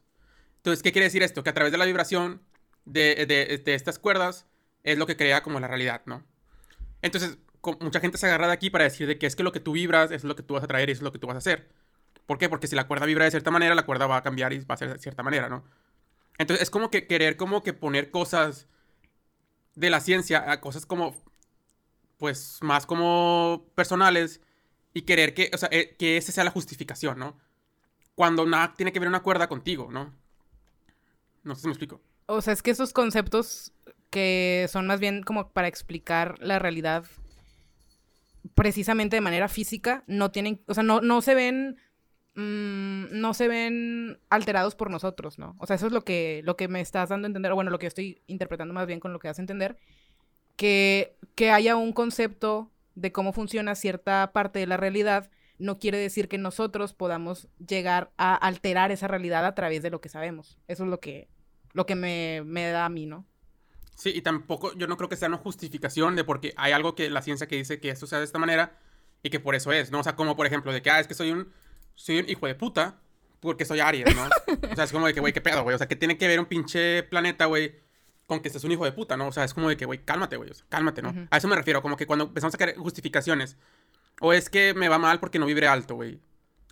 Entonces, ¿qué quiere decir esto? Que a través de la vibración de, de, estas cuerdas es lo que crea como la realidad, ¿no? Entonces, mucha gente se agarra de aquí para decir de que es que lo que tú vibras es lo que tú vas a traer y es lo que tú vas a hacer. ¿Por qué? Porque si la cuerda vibra de cierta manera, la cuerda va a cambiar y va a ser de cierta manera, ¿no? Entonces, es como que querer como que poner cosas de la ciencia a cosas como, pues, más como personales y querer que, o sea, eh, que esa sea la justificación, ¿no? Cuando nada tiene que ver una cuerda contigo, ¿no? No sé si me explico. O sea, es que esos conceptos que son más bien como para explicar la realidad precisamente de manera física no tienen, o sea, no, no se ven, mm, no se ven alterados por nosotros, ¿no? O sea, eso es lo que, lo que me estás dando a entender, o bueno, lo que estoy interpretando más bien con lo que das a entender, que, que haya un concepto de cómo funciona cierta parte de la realidad no quiere decir que nosotros podamos llegar a alterar esa realidad a través de lo que sabemos. Eso es lo que, lo que me, me da a mí, ¿no? Sí, y tampoco, yo no creo que sea una justificación de porque hay algo que la ciencia que dice que esto sea de esta manera y que por eso es, ¿no? O sea, como por ejemplo, de que, ah, es que soy un, soy un hijo de puta porque soy Aries, ¿no? o sea, es como de que, güey, qué pedo, güey. O sea, que tiene que ver un pinche planeta, güey, con que estés un hijo de puta, ¿no? O sea, es como de que, güey, cálmate, güey, o sea, cálmate, ¿no? A eso me refiero, como que cuando empezamos a sacar justificaciones, o es que me va mal porque no vibre alto, güey.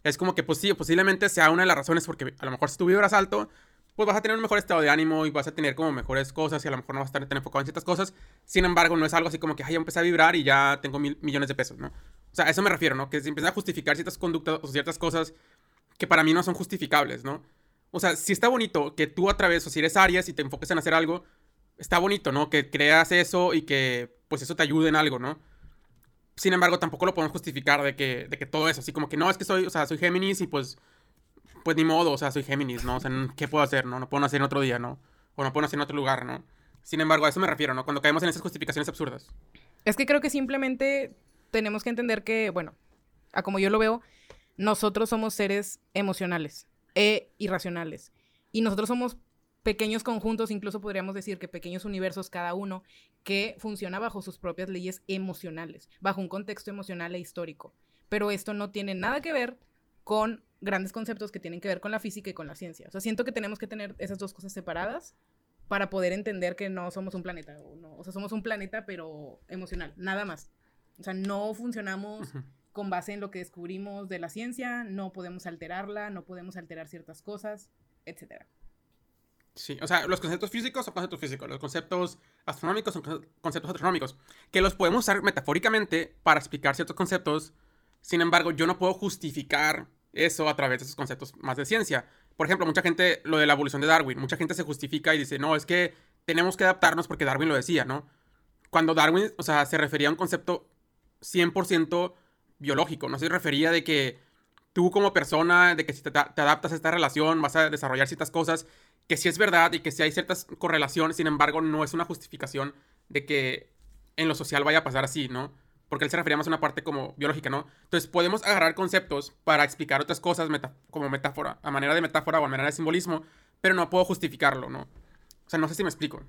Es como que, pues sí, posiblemente sea una de las razones porque a lo mejor si tú vibras alto, pues vas a tener un mejor estado de ánimo y vas a tener como mejores cosas y a lo mejor no vas a estar tan enfocado en ciertas cosas. Sin embargo, no es algo así como que, ay, ya empecé a vibrar y ya tengo mil millones de pesos, ¿no? O sea, a eso me refiero, ¿no? Que se empieza a justificar ciertas conductas o ciertas cosas que para mí no son justificables, ¿no? O sea, si está bonito que tú a través, o si eres Aries y te enfoques en hacer algo, está bonito, ¿no? Que creas eso y que pues eso te ayude en algo, ¿no? Sin embargo, tampoco lo podemos justificar de que, de que todo eso, así como que no, es que soy, o sea, soy Géminis y pues, pues ni modo, o sea, soy Géminis, ¿no? O sea, [laughs] ¿qué puedo hacer, no? No puedo hacer en otro día, ¿no? O no puedo hacer en otro lugar, ¿no? Sin embargo, a eso me refiero, ¿no? Cuando caemos en esas justificaciones absurdas. Es que creo que simplemente tenemos que entender que, bueno, a como yo lo veo, nosotros somos seres emocionales e irracionales. Y nosotros somos pequeños conjuntos, incluso podríamos decir que pequeños universos cada uno, que funciona bajo sus propias leyes emocionales, bajo un contexto emocional e histórico. Pero esto no tiene nada que ver con grandes conceptos que tienen que ver con la física y con la ciencia. O sea, siento que tenemos que tener esas dos cosas separadas para poder entender que no somos un planeta. O, no, o sea, somos un planeta, pero emocional, nada más. O sea, no funcionamos con base en lo que descubrimos de la ciencia, no podemos alterarla, no podemos alterar ciertas cosas, etcétera. Sí, o sea, los conceptos físicos son conceptos físicos, los conceptos astronómicos son conceptos astronómicos, que los podemos usar metafóricamente para explicar ciertos conceptos, sin embargo, yo no puedo justificar eso a través de esos conceptos más de ciencia. Por ejemplo, mucha gente, lo de la evolución de Darwin, mucha gente se justifica y dice, no, es que tenemos que adaptarnos porque Darwin lo decía, ¿no? Cuando Darwin, o sea, se refería a un concepto 100% biológico, no se refería de que tú como persona, de que si te, adaptas a esta relación vas a desarrollar ciertas cosas que sí es verdad y que sí hay ciertas correlaciones, sin embargo, no es una justificación de que en lo social vaya a pasar así, ¿no? Porque él se refería más a una parte como biológica, ¿no? Entonces podemos agarrar conceptos para explicar otras cosas como metáfora, a manera de metáfora o a manera de simbolismo, pero no puedo justificarlo, ¿no? O sea, no sé si me explico.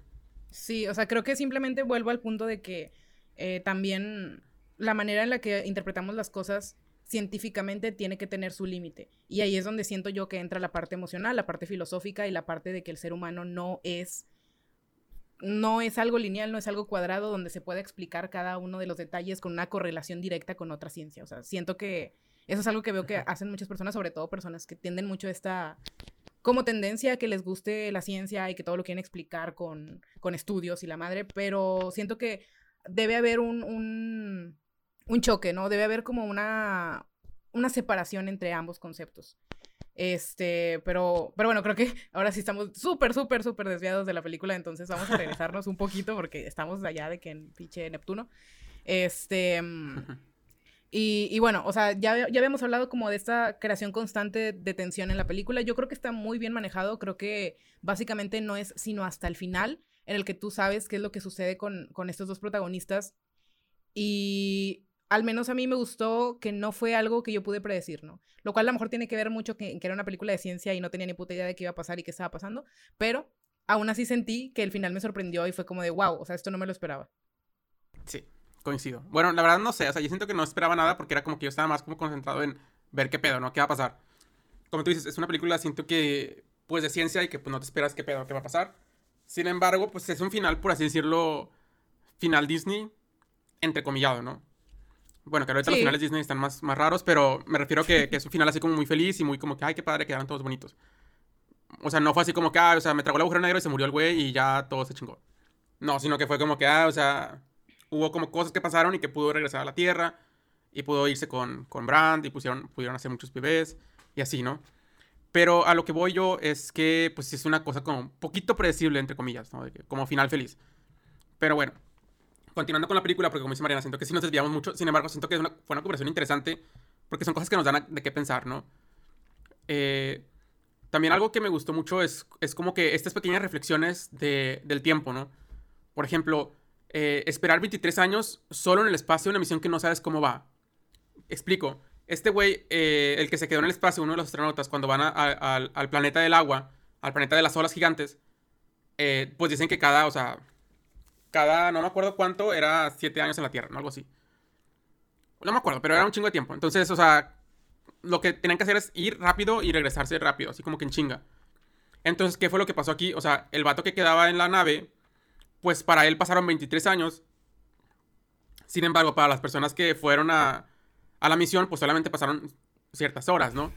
Sí, o sea, creo que simplemente vuelvo al punto de que eh, también la manera en la que interpretamos las cosas científicamente tiene que tener su límite. Y ahí es donde siento yo que entra la parte emocional, la parte filosófica y la parte de que el ser humano no es no es algo lineal, no es algo cuadrado donde se puede explicar cada uno de los detalles con una correlación directa con otra ciencia. O sea, siento que eso es algo que veo que hacen muchas personas, sobre todo personas que tienden mucho esta como tendencia a que les guste la ciencia y que todo lo quieren explicar con, con estudios y la madre, pero siento que debe haber un un choque, ¿no? Debe haber como una, una separación entre ambos conceptos. Este, pero, pero bueno, creo que [laughs] ahora sí estamos súper, súper, súper desviados de la película, entonces vamos a regresarnos un poquito porque estamos allá de que en pinche Neptuno. Este, y, y, bueno, o sea, ya, ya habíamos hablado como de esta creación constante de tensión en la película. Yo creo que está muy bien manejado, creo que básicamente no es sino hasta el final en el que tú sabes qué es lo que sucede con, con estos dos protagonistas. Y al menos a mí me gustó que no fue algo que yo pude predecir, ¿no? Lo cual a lo mejor tiene que ver mucho que, que era una película de ciencia y no tenía ni puta idea de qué iba a pasar y qué estaba pasando, pero aún así sentí que el final me sorprendió y fue como de, wow, o sea, esto no me lo esperaba. Sí, coincido. Bueno, la verdad no sé, o sea, yo siento que no esperaba nada porque era como que yo estaba más como concentrado en ver qué pedo, ¿no? ¿Qué va a pasar? Como tú dices, es una película, siento que, pues, de ciencia y que pues no te esperas qué pedo, qué va a pasar. Sin embargo, pues es un final, por así decirlo, final Disney, entrecomillado, ¿no? Bueno, que ahorita los finales Disney están más, más raros, pero me refiero que, que es un final así como muy feliz y muy como que, ay, qué padre, quedaron todos bonitos. O sea, no fue así como que, ah, o sea, me tragó el agujero negro y se murió el güey y ya todo se chingó. No, sino que fue como que, ah, o sea, hubo como cosas que pasaron y que pudo regresar a la Tierra y pudo irse con, con Brand y pusieron, pudieron hacer muchos bebés y así, ¿no? Pero a lo que voy yo es que, pues, es una cosa como un poquito predecible, entre comillas, ¿no? como final feliz. Pero bueno, continuando con la película, porque como dice Mariana, siento que sí nos desviamos mucho. Sin embargo, siento que fue una conversación interesante porque son cosas que nos dan de qué pensar, ¿no? Eh, también algo que me gustó mucho es, es como que estas pequeñas reflexiones de, del tiempo, ¿no? Por ejemplo, eh, esperar 23 años solo en el espacio, una misión que no sabes cómo va. Explico. Este güey, eh, el que se quedó en el espacio, uno de los astronautas, cuando van al planeta del agua, al planeta de las olas gigantes, pues dicen que cada, cada, no me acuerdo cuánto, era 7 años en la Tierra, ¿no? Algo así. No me acuerdo, pero era un chingo de tiempo. Entonces, o sea, lo que tenían que hacer es ir rápido y regresarse rápido, así como que en chinga. Entonces, ¿qué fue lo que pasó aquí? O sea, el vato que quedaba en la nave, pues para él pasaron 23 años. Sin embargo, para las personas que fueron a, a la misión, pues solamente pasaron ciertas horas, ¿no?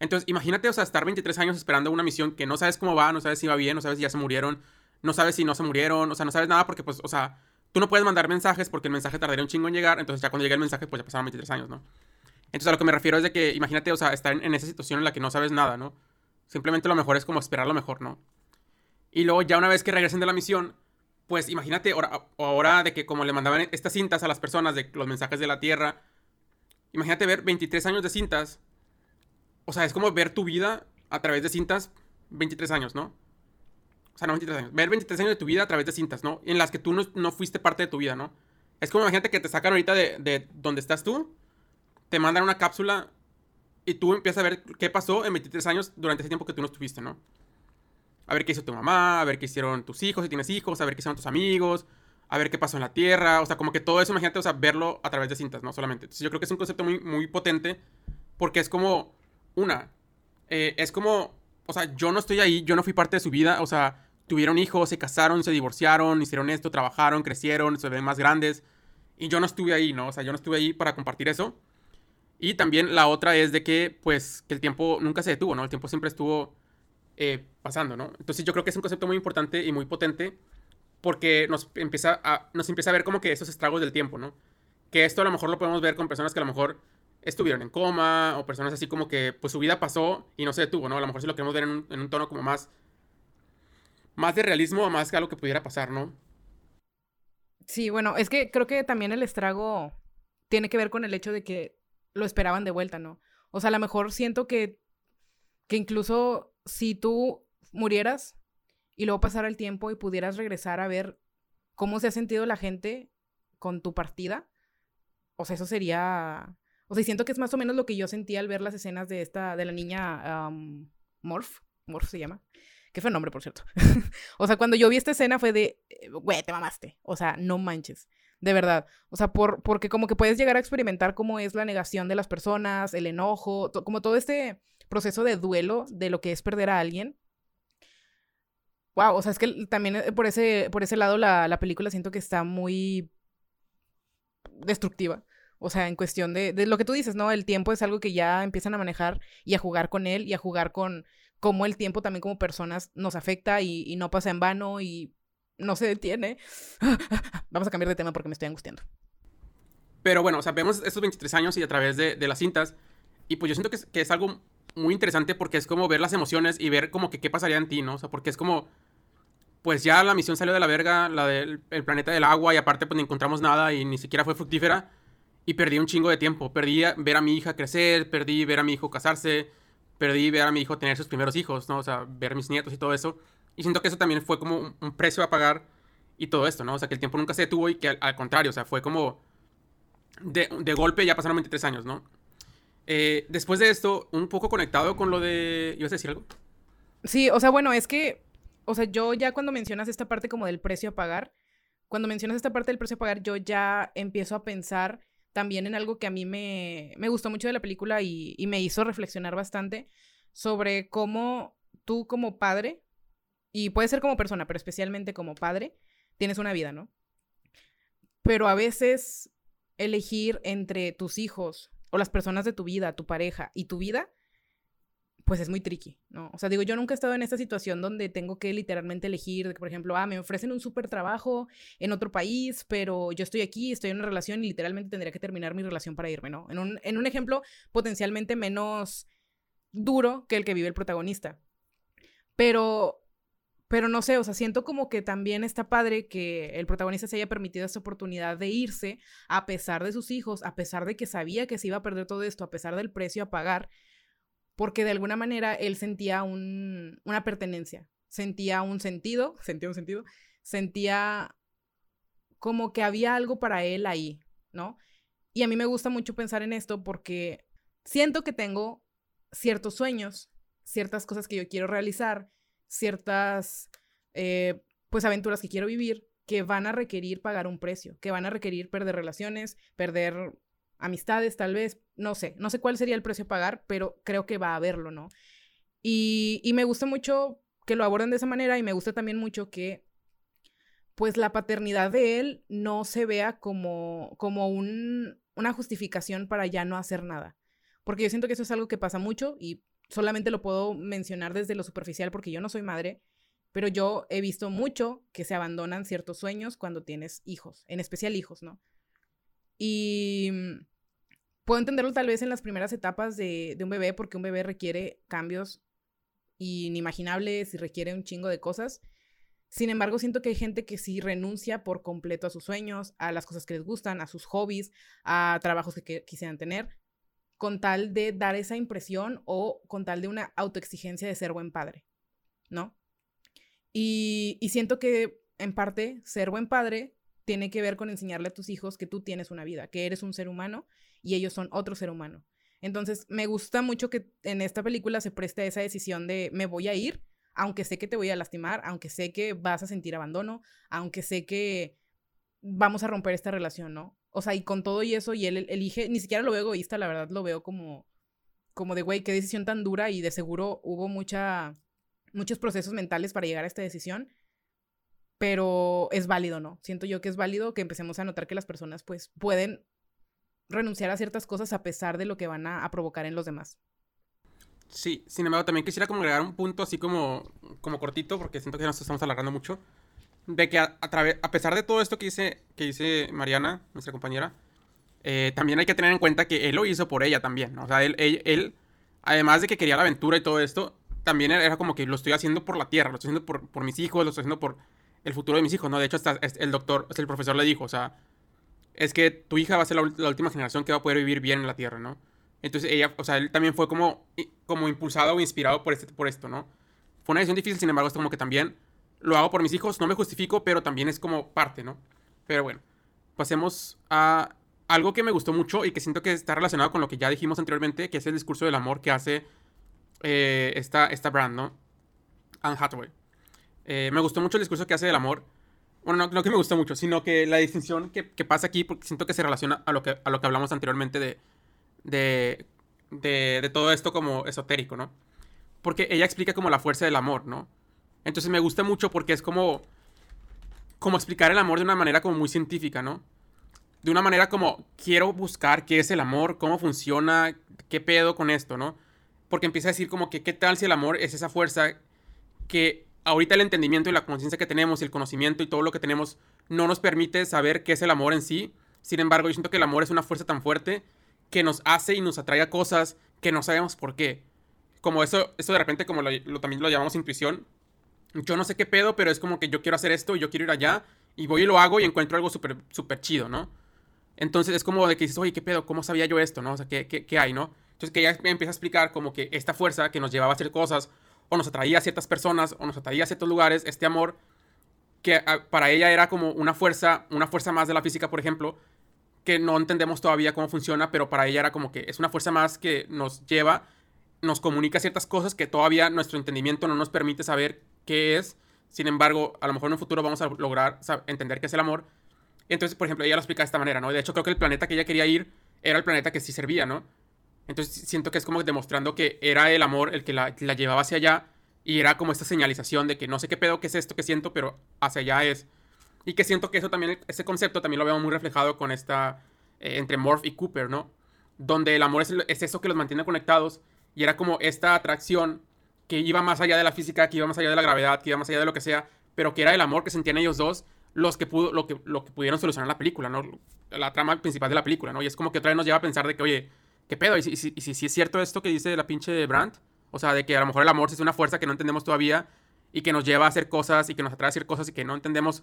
Entonces, imagínate, o sea, estar 23 años esperando una misión que no sabes cómo va, no sabes si va bien, no sabes si ya se murieron, no sabes si no se murieron, o sea, no sabes nada porque, pues, o sea, tú no puedes mandar mensajes porque el mensaje tardaría un chingo en llegar, entonces ya cuando llega el mensaje, pues ya pasaron 23 años, ¿no? Entonces, a lo que me refiero es de que, imagínate, o sea, estar en, esa situación en la que no sabes nada, ¿no? Simplemente lo mejor es como esperar lo mejor, ¿no? Y luego, ya una vez que regresen de la misión, pues imagínate, ahora, ahora de que como le mandaban estas cintas a las personas de los mensajes de la Tierra, Imagínate ver 23 años de cintas. O sea, es como ver tu vida a través de cintas 23 años, ¿no? O sea, no 23 años. Ver 23 años de tu vida a través de cintas, ¿no? En las que tú no, fuiste parte de tu vida, ¿no? Es como imagínate que te sacan ahorita de, de donde estás tú, te mandan una cápsula y tú empiezas a ver qué pasó en 23 años durante ese tiempo que tú no estuviste, ¿no? A ver qué hizo tu mamá, a ver qué hicieron tus hijos, si tienes hijos, a ver qué hicieron tus amigos, a ver qué pasó en la Tierra, o sea, como que todo eso, imagínate, o sea, verlo a través de cintas, ¿no? Solamente. Entonces yo creo que es un concepto muy, muy potente porque es como, una, eh, es como, o sea, yo no estoy ahí, yo no fui parte de su vida, o sea, tuvieron hijos, se casaron, se divorciaron, hicieron esto, trabajaron, crecieron, se ven más grandes, y yo no estuve ahí, ¿no? O sea, yo no estuve ahí para compartir eso. Y también la otra es de que, pues, que el tiempo nunca se detuvo, ¿no? El tiempo siempre estuvo eh, pasando, ¿no? Entonces yo creo que es un concepto muy importante y muy potente porque nos empieza, a, nos empieza a ver como que esos estragos del tiempo, ¿no? Que esto a lo mejor lo podemos ver con personas que a lo mejor estuvieron en coma o personas así como que pues su vida pasó y no se detuvo, ¿no? A lo mejor si lo queremos ver en un, en un tono como más, más de realismo más que algo que pudiera pasar, ¿no? Sí, bueno, es que creo que también el estrago tiene que ver con el hecho de que lo esperaban de vuelta, ¿no? O sea, a lo mejor siento que, que incluso si tú murieras, y luego pasar el tiempo y pudieras regresar a ver cómo se ha sentido la gente con tu partida, o sea, eso sería... O sea, siento que es más o menos lo que yo sentía al ver las escenas de esta, de la niña Morph, Morph se llama, que fue nombre, por cierto. [laughs] o sea, cuando yo vi esta escena fue de, güey, te mamaste, o sea, no manches. De verdad. O sea, por, porque como que puedes llegar a experimentar cómo es la negación de las personas, el enojo, como todo este proceso de duelo de lo que es perder a alguien wow, o sea, es que también eh, por ese, por ese lado la, la película siento que está muy destructiva. O sea, en cuestión de, de, lo que tú dices, ¿no? El tiempo es algo que ya empiezan a manejar y a jugar con él y a jugar con cómo el tiempo también como personas nos afecta y, no pasa en vano y no se detiene. [laughs] Vamos a cambiar de tema porque me estoy angustiando. Pero bueno, o sea, vemos estos 23 años y a través de, las cintas. Y pues yo siento que es, algo muy interesante porque es como ver las emociones y ver como que qué pasaría en ti, ¿no? O sea, porque es como pues ya la misión salió de la verga, la del planeta del agua, y aparte pues no encontramos nada y ni siquiera fue fructífera. Y perdí un chingo de tiempo. Perdí ver a mi hija crecer, perdí ver a mi hijo casarse, perdí ver a mi hijo tener sus primeros hijos, ¿no? O sea, ver a mis nietos y todo eso. Y siento que eso también fue como un, precio a pagar y todo esto, ¿no? O sea, que el tiempo nunca se detuvo y que al, contrario, o sea, fue como de, de, golpe ya pasaron 23 años, ¿no? Eh, después de esto, un poco conectado con lo de... ¿Ibas a decir algo? Sí, o sea, bueno, es que o sea, yo ya cuando mencionas esta parte como del precio a pagar, cuando mencionas esta parte del precio a pagar, yo ya empiezo a pensar también en algo que a mí me, me gustó mucho de la película y, y me hizo reflexionar bastante sobre cómo tú como padre, y puede ser como persona, pero especialmente como padre, tienes una vida, ¿no? Pero a veces elegir entre tus hijos o las personas de tu vida, tu pareja y tu vida, pues es muy tricky, ¿no? O sea, digo, yo nunca he estado en esta situación donde tengo que literalmente elegir, de por ejemplo, ah, me ofrecen un súper trabajo en otro país, pero yo estoy aquí, estoy en una relación y literalmente tendría que terminar mi relación para irme, ¿no? En un, en un ejemplo potencialmente menos duro que el que vive el protagonista. Pero pero no sé, o sea, siento como que también está padre que el protagonista se haya permitido esta oportunidad de irse a pesar de sus hijos, a pesar de que sabía que se iba a perder todo esto, a pesar del precio a pagar, porque de alguna manera él sentía un, una pertenencia, sentía un sentido, [laughs] sentía un sentido, sentía como que había algo para él ahí, ¿no? Y a mí me gusta mucho pensar en esto porque siento que tengo ciertos sueños, ciertas cosas que yo quiero realizar, ciertas, eh, pues, aventuras que quiero vivir que van a requerir pagar un precio, que van a requerir perder relaciones, perder amistades tal vez, no sé, no sé cuál sería el precio a pagar, pero creo que va a haberlo, ¿no? Y, y me gusta mucho que lo aborden de esa manera y me gusta también mucho que pues la paternidad de él no se vea como, como un, una justificación para ya no hacer nada. Porque yo siento que eso es algo que pasa mucho y solamente lo puedo mencionar desde lo superficial porque yo no soy madre, pero yo he visto mucho que se abandonan ciertos sueños cuando tienes hijos, en especial hijos, ¿no? Y mm, puedo entenderlo tal vez en las primeras etapas de, de un bebé porque un bebé requiere cambios inimaginables y requiere un chingo de cosas. Sin embargo, siento que hay gente que sí renuncia por completo a sus sueños, a las cosas que les gustan, a sus hobbies, a trabajos que, quisieran tener, con tal de dar esa impresión o con tal de una autoexigencia de ser buen padre, ¿no? Y, y siento que en parte ser buen padre tiene que ver con enseñarle a tus hijos que tú tienes una vida, que eres un ser humano y ellos son otro ser humano. Entonces, me gusta mucho que en esta película se preste esa decisión de me voy a ir, aunque sé que te voy a lastimar, aunque sé que vas a sentir abandono, aunque sé que vamos a romper esta relación, ¿no? O sea, y con todo y eso, y él elige, ni siquiera lo veo egoísta, la verdad, lo veo como, como de, güey, qué decisión tan dura y de seguro hubo mucha, muchos procesos mentales para llegar a esta decisión, pero es válido, ¿no? Siento yo que es válido que empecemos a notar que las personas, pues, pueden renunciar a ciertas cosas a pesar de lo que van a provocar en los demás. Sí, sin embargo, también quisiera como agregar un punto así como, como cortito, porque siento que nos estamos alargando mucho, de que a, a pesar de todo esto que dice, que dice Mariana, nuestra compañera, eh, también hay que tener en cuenta que él lo hizo por ella también, ¿no? O sea, él, él, además de que quería la aventura y todo esto, también era como que lo estoy haciendo por la tierra, lo estoy haciendo por, por mis hijos, lo estoy haciendo por el futuro de mis hijos, ¿no? De hecho, hasta el doctor, el profesor le dijo, o sea, es que tu hija va a ser la, la última generación que va a poder vivir bien en la tierra, ¿no? Entonces ella, o sea, él también fue como, como impulsado o inspirado por, este, por esto, ¿no? Fue una decisión difícil, sin embargo, es como que también lo hago por mis hijos, no me justifico, pero también es como parte, ¿no? Pero bueno, pasemos a algo que me gustó mucho y que siento que está relacionado con lo que ya dijimos anteriormente, que es el discurso del amor que hace eh, esta, esta brand, ¿no? Anne Hathaway. Eh, me gustó mucho el discurso que hace del amor. Bueno, no, no que me gustó mucho, sino que la distinción que, que, pasa aquí, porque siento que se relaciona a lo que, a lo que hablamos anteriormente de de, de, todo esto como esotérico, ¿no? Porque ella explica como la fuerza del amor, ¿no? Entonces me gusta mucho porque es como, como explicar el amor de una manera como muy científica, ¿no? De una manera como quiero buscar qué es el amor, cómo funciona, qué pedo con esto, ¿no? Porque empieza a decir como que qué tal si el amor es esa fuerza que ahorita el entendimiento y la conciencia que tenemos y el conocimiento y todo lo que tenemos no nos permite saber qué es el amor en sí. Sin embargo, yo siento que el amor es una fuerza tan fuerte que nos hace y nos atrae a cosas que no sabemos por qué. Como eso, eso de repente, como lo, también lo llamamos intuición. Yo no sé qué pedo, pero es como que yo quiero hacer esto y yo quiero ir allá. Y voy y lo hago y encuentro algo súper chido, ¿no? Entonces es como de que dices, oye, ¿qué pedo? ¿Cómo sabía yo esto, no? O sea, ¿qué, qué, qué hay, no? Entonces que ella empieza a explicar como que esta fuerza que nos llevaba a hacer cosas, o nos atraía a ciertas personas, o nos atraía a ciertos lugares, este amor, que para ella era como una fuerza, una fuerza más de la física, por ejemplo, que no entendemos todavía cómo funciona, pero para ella era como que es una fuerza más que nos lleva, nos comunica ciertas cosas que todavía nuestro entendimiento no nos permite saber qué es. Sin embargo, a lo mejor en un futuro vamos a lograr entender qué es el amor. Entonces, por ejemplo, ella lo explica de esta manera, ¿no? De hecho, creo que el planeta que ella quería ir era el planeta que sí servía, ¿no? Entonces, siento que es como demostrando que era el amor el que la, llevaba hacia allá y era como esta señalización de que no sé qué pedo, qué es esto que siento, pero hacia allá es. Y que siento que eso también, ese concepto también lo veo muy reflejado con esta, eh, entre Morph y Cooper, ¿no? Donde el amor es, es, eso que los mantiene conectados y era como esta atracción que iba más allá de la física, que iba más allá de la gravedad, que iba más allá de lo que sea, pero que era el amor que sentían ellos dos los que, pudo, lo que, lo que pudieron solucionar la película, ¿no? La trama principal de la película, ¿no? Y es como que otra vez nos lleva a pensar de que, oye, ¿qué pedo? ¿Y si, si, si, es cierto esto que dice la pinche Brandt? O sea, de que a lo mejor el amor es una fuerza que no entendemos todavía y que nos lleva a hacer cosas y que nos atrae a hacer cosas y que no entendemos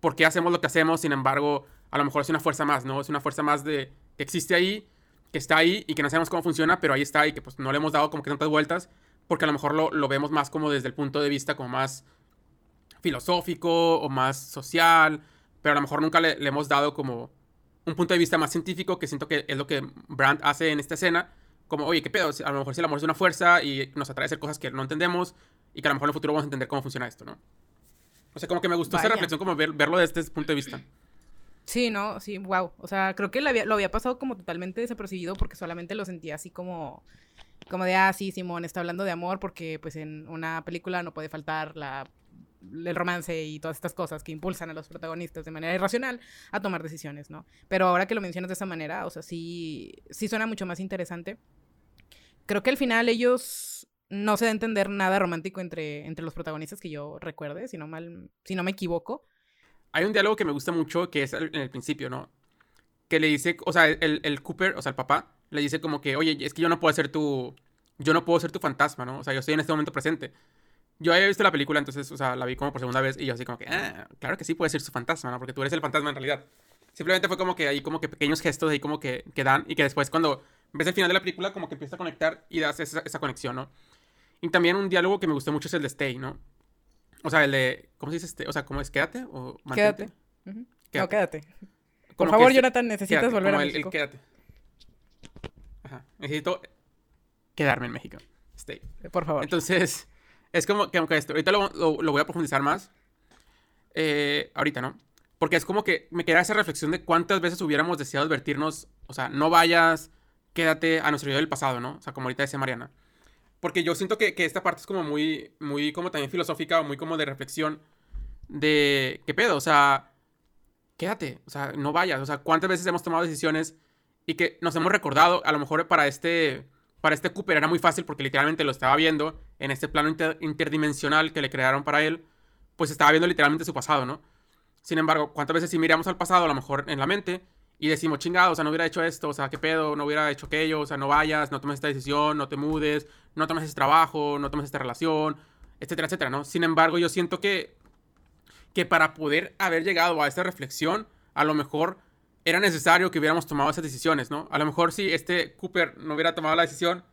por qué hacemos lo que hacemos, sin embargo, a lo mejor es una fuerza más, ¿no? Es una fuerza más de que existe ahí, que está ahí y que no sabemos cómo funciona, pero ahí está y que pues no le hemos dado como que tantas vueltas, porque a lo mejor lo, lo vemos más como desde el punto de vista como más filosófico o más social, pero a lo mejor nunca le, le hemos dado como un punto de vista más científico, que siento que es lo que Brandt hace en esta escena, como, oye, ¿qué pedo? A lo mejor si el amor es una fuerza y nos atrae a hacer cosas que no entendemos y que a lo mejor en el futuro vamos a entender cómo funciona esto, ¿no? O sea, como que me gustó esa reflexión, como verlo desde este punto de vista. Sí, no, sí, wow. O sea, creo que lo había, lo había pasado como totalmente desapercibido porque solamente lo sentía así como, como de, ah, sí, Simón está hablando de amor porque pues en una película no puede faltar la el romance y todas estas cosas que impulsan a los protagonistas de manera irracional a tomar decisiones, ¿no? Pero ahora que lo mencionas de esa manera, o sea, sí, sí suena mucho más interesante. Creo que al final ellos no se da a entender nada romántico entre, entre los protagonistas que yo recuerde, si no, mal, si no me equivoco. Hay un diálogo que me gusta mucho que es en el principio, ¿no? Que le dice, o sea, el, el Cooper, o sea, el papá, le dice como que, oye, es que yo no puedo ser tu, yo no puedo ser tu fantasma, ¿no? O sea, yo estoy en este momento presente. Yo había visto la película, entonces, o sea, la vi como por segunda vez y yo así como que, ah, claro que sí puede ser su fantasma, ¿no? Porque tú eres el fantasma en realidad. Simplemente fue como que hay como que pequeños gestos ahí como que, que dan y que después cuando ves el final de la película como que empieza a conectar y das esa, esa, conexión, ¿no? Y también un diálogo que me gustó mucho es el de Stay, ¿no? O sea, el de, ¿cómo se dice este? O sea, ¿cómo es? ¿Quédate o mantente? Quédate. quédate. No, quédate. Por favor, Jonathan, necesitas quédate, volver a el, México. El quédate. Ajá. Necesito quedarme en México. Stay. Por favor. Entonces... Es como que aunque esto, ahorita lo, lo, lo, voy a profundizar más. Eh, ahorita, ¿no? Porque es como que me queda esa reflexión de cuántas veces hubiéramos deseado advertirnos, o sea, no vayas, quédate a nuestro yo del pasado, ¿no? O sea, como ahorita decía Mariana. Porque yo siento que, que, esta parte es como muy, muy como también filosófica o muy como de reflexión de, ¿qué pedo? O sea, quédate, o sea, no vayas. O sea, cuántas veces hemos tomado decisiones y que nos hemos recordado, a lo mejor para este, para este Cooper era muy fácil porque literalmente lo estaba viendo en este plano inter interdimensional que le crearon para él, pues estaba viendo literalmente su pasado, ¿no? Sin embargo, ¿cuántas veces si miramos al pasado, a lo mejor en la mente, y decimos, chingado, o sea, no hubiera hecho esto, o sea, qué pedo, no hubiera hecho aquello, o sea, no vayas, no tomes esta decisión, no te mudes, no tomes ese trabajo, no tomes esta relación, etcétera, etcétera, ¿no? Sin embargo, yo siento que, que para poder haber llegado a esta reflexión, a lo mejor era necesario que hubiéramos tomado esas decisiones, ¿no? A lo mejor si este Cooper no hubiera tomado la decisión,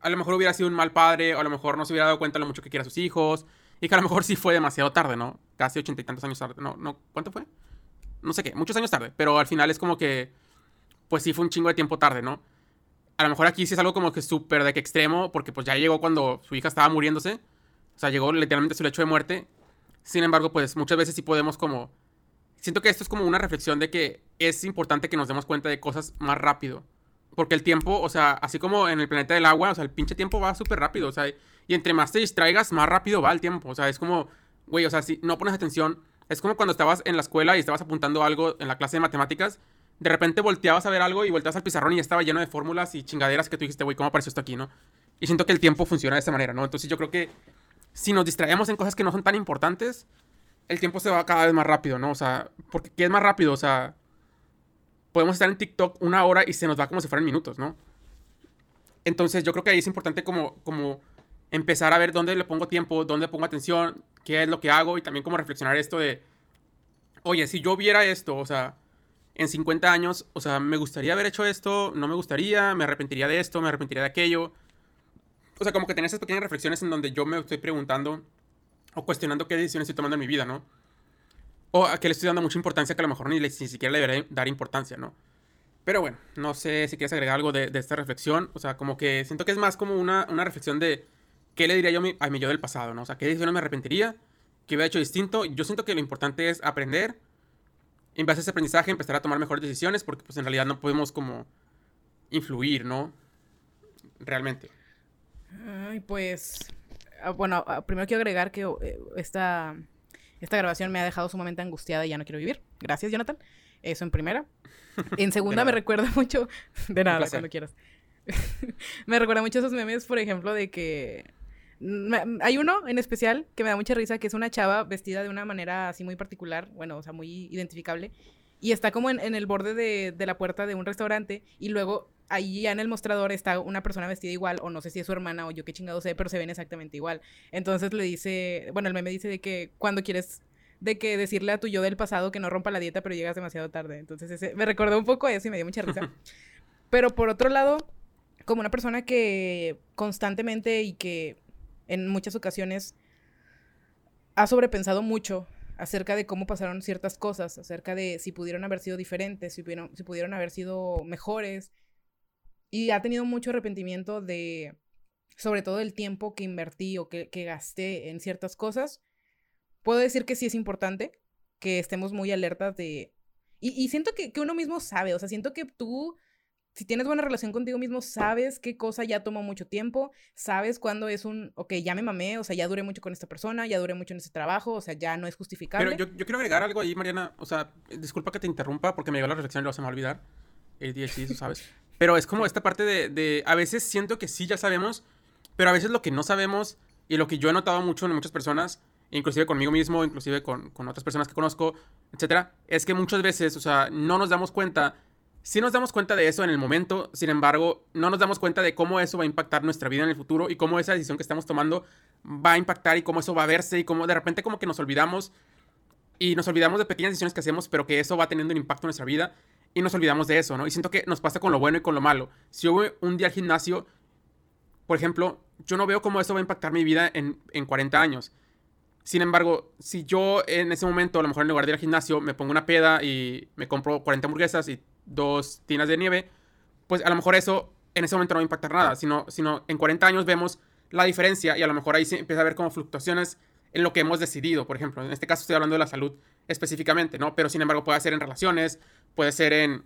a lo mejor hubiera sido un mal padre, o a lo mejor no se hubiera dado cuenta lo mucho que quiere a sus hijos, y que a lo mejor sí fue demasiado tarde, ¿no? Casi ochenta y tantos años tarde. No, no, ¿cuánto fue? No sé qué, muchos años tarde, pero al final es como que, pues sí fue un chingo de tiempo tarde, ¿no? A lo mejor aquí sí es algo como que súper de que extremo, porque pues ya llegó cuando su hija estaba muriéndose, o sea, llegó literalmente a su lecho de muerte. Sin embargo, pues muchas veces sí podemos como siento que esto es como una reflexión de que es importante que nos demos cuenta de cosas más rápido. Porque el tiempo, o sea, así como en el planeta del agua, o sea, el pinche tiempo va súper rápido, o sea, y entre más te distraigas, más rápido va el tiempo. O sea, es como, güey, o sea, si no pones atención, es como cuando estabas en la escuela y estabas apuntando algo en la clase de matemáticas, de repente volteabas a ver algo y volteabas al pizarrón y ya estaba lleno de fórmulas y chingaderas que tú dijiste, güey, ¿cómo apareció esto aquí, no? Y siento que el tiempo funciona de esa manera, ¿no? Entonces yo creo que si nos distraemos en cosas que no son tan importantes, el tiempo se va cada vez más rápido, ¿no? O sea, porque ¿qué es más rápido? O sea, podemos estar en TikTok una hora y se nos va como si fueran minutos, ¿no? Entonces yo creo que ahí es importante como, como empezar a ver dónde le pongo tiempo, dónde pongo atención, qué es lo que hago y también como reflexionar esto de, oye, si yo viera esto, o sea, en 50 años, o sea, me gustaría haber hecho esto, no me gustaría, me arrepentiría de esto, me arrepentiría de aquello. O sea, como que tener esas pequeñas reflexiones en donde yo me estoy preguntando o cuestionando qué decisiones estoy tomando en mi vida, ¿no? O a que le estoy dando mucha importancia que a lo mejor ni, ni siquiera le debería dar importancia, ¿no? Pero bueno, no sé si quieres agregar algo de, de, esta reflexión. O sea, como que siento que es más como una, una reflexión de qué le diría yo a mi, a mi yo del pasado, ¿no? O sea, qué decisiones me arrepentiría, qué hubiera hecho distinto. Yo siento que lo importante es aprender. En base a ese aprendizaje, empezar a tomar mejores decisiones, porque pues en realidad no podemos como influir, ¿no? Realmente. Ay, pues bueno, ah, primero quiero agregar que eh, esta, esta grabación me ha dejado sumamente angustiada y ya no quiero vivir. Gracias, Jonathan. Eso en primera. En segunda me recuerda mucho... [laughs] De nada, cuando quieras. [laughs] me recuerda mucho esos memes, por ejemplo, de que... Hay uno en especial que me da mucha risa, que es una chava vestida de una manera así muy particular, bueno, o sea, muy identificable, y está como en, en el borde de, de, la puerta de un restaurante, y luego ahí ya en el mostrador está una persona vestida igual, o no sé si es su hermana o yo qué chingado sé, pero se ven exactamente igual. Entonces le dice, bueno, el meme dice de que cuando quieres de que decirle a tu yo del pasado que no rompa la dieta, pero llegas demasiado tarde. Entonces, ese, me recordó un poco a eso y me dio mucha risa. [laughs] pero por otro lado, como una persona que constantemente y que en muchas ocasiones ha sobrepensado mucho acerca de cómo pasaron ciertas cosas, acerca de si pudieron haber sido diferentes, si pudieron, si pudieron haber sido mejores. Y ha tenido mucho arrepentimiento de, sobre todo el tiempo que invertí o que, que gasté en ciertas cosas puedo decir que sí es importante que estemos muy alertas de... Y, siento que, uno mismo sabe, o sea, siento que tú, si tienes buena relación contigo mismo, sabes qué cosa ya tomó mucho tiempo, sabes cuándo es un, ok, ya me mamé, o sea, ya duré mucho con esta persona, ya duré mucho en ese trabajo, o sea, ya no es justificable. Pero yo, yo quiero agregar algo ahí, Mariana, o sea, disculpa que te interrumpa porque me llegó la reflexión y lo se me va a olvidar. ADHD, sabes. [laughs] Pero es como esta parte de, de, a veces siento que sí ya sabemos, pero a veces lo que no sabemos y lo que yo he notado mucho en muchas personas inclusive conmigo mismo, inclusive con, con otras personas que conozco, etcétera, es que muchas veces, o sea, no nos damos cuenta, sí nos damos cuenta de eso en el momento, sin embargo, no nos damos cuenta de cómo eso va a impactar nuestra vida en el futuro y cómo esa decisión que estamos tomando va a impactar y cómo eso va a verse y cómo de repente como que nos olvidamos y nos olvidamos de pequeñas decisiones que hacemos, pero que eso va teniendo un impacto en nuestra vida y nos olvidamos de eso, ¿no? Y siento que nos pasa con lo bueno y con lo malo. Si yo voy un día al gimnasio, por ejemplo, yo no veo cómo eso va a impactar mi vida en, en 40 años. Sin embargo, si yo en ese momento, a lo mejor en lugar de ir al gimnasio, me pongo una peda y me compro 40 hamburguesas y dos tinas de nieve, pues a lo mejor eso en ese momento no va a impactar nada, sino, sino en 40 años vemos la diferencia y a lo mejor ahí se empieza a ver como fluctuaciones en lo que hemos decidido, por ejemplo. En este caso estoy hablando de la salud específicamente, ¿no? Pero sin embargo puede ser en relaciones, puede ser en,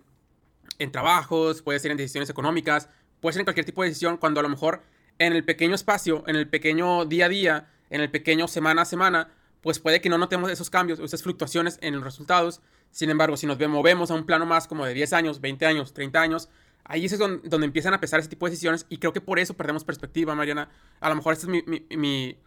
en trabajos, puede ser en decisiones económicas, puede ser en cualquier tipo de decisión cuando a lo mejor en el pequeño espacio, en el pequeño día a día, en el pequeño semana a semana, pues puede que no notemos esos cambios, esas fluctuaciones en los resultados. Sin embargo, si nos movemos a un plano más como de 10 años, 20 años, 30 años, ahí es donde, donde, empiezan a pesar ese tipo de decisiones y creo que por eso perdemos perspectiva, Mariana. A lo mejor esta es mi, mi, mi,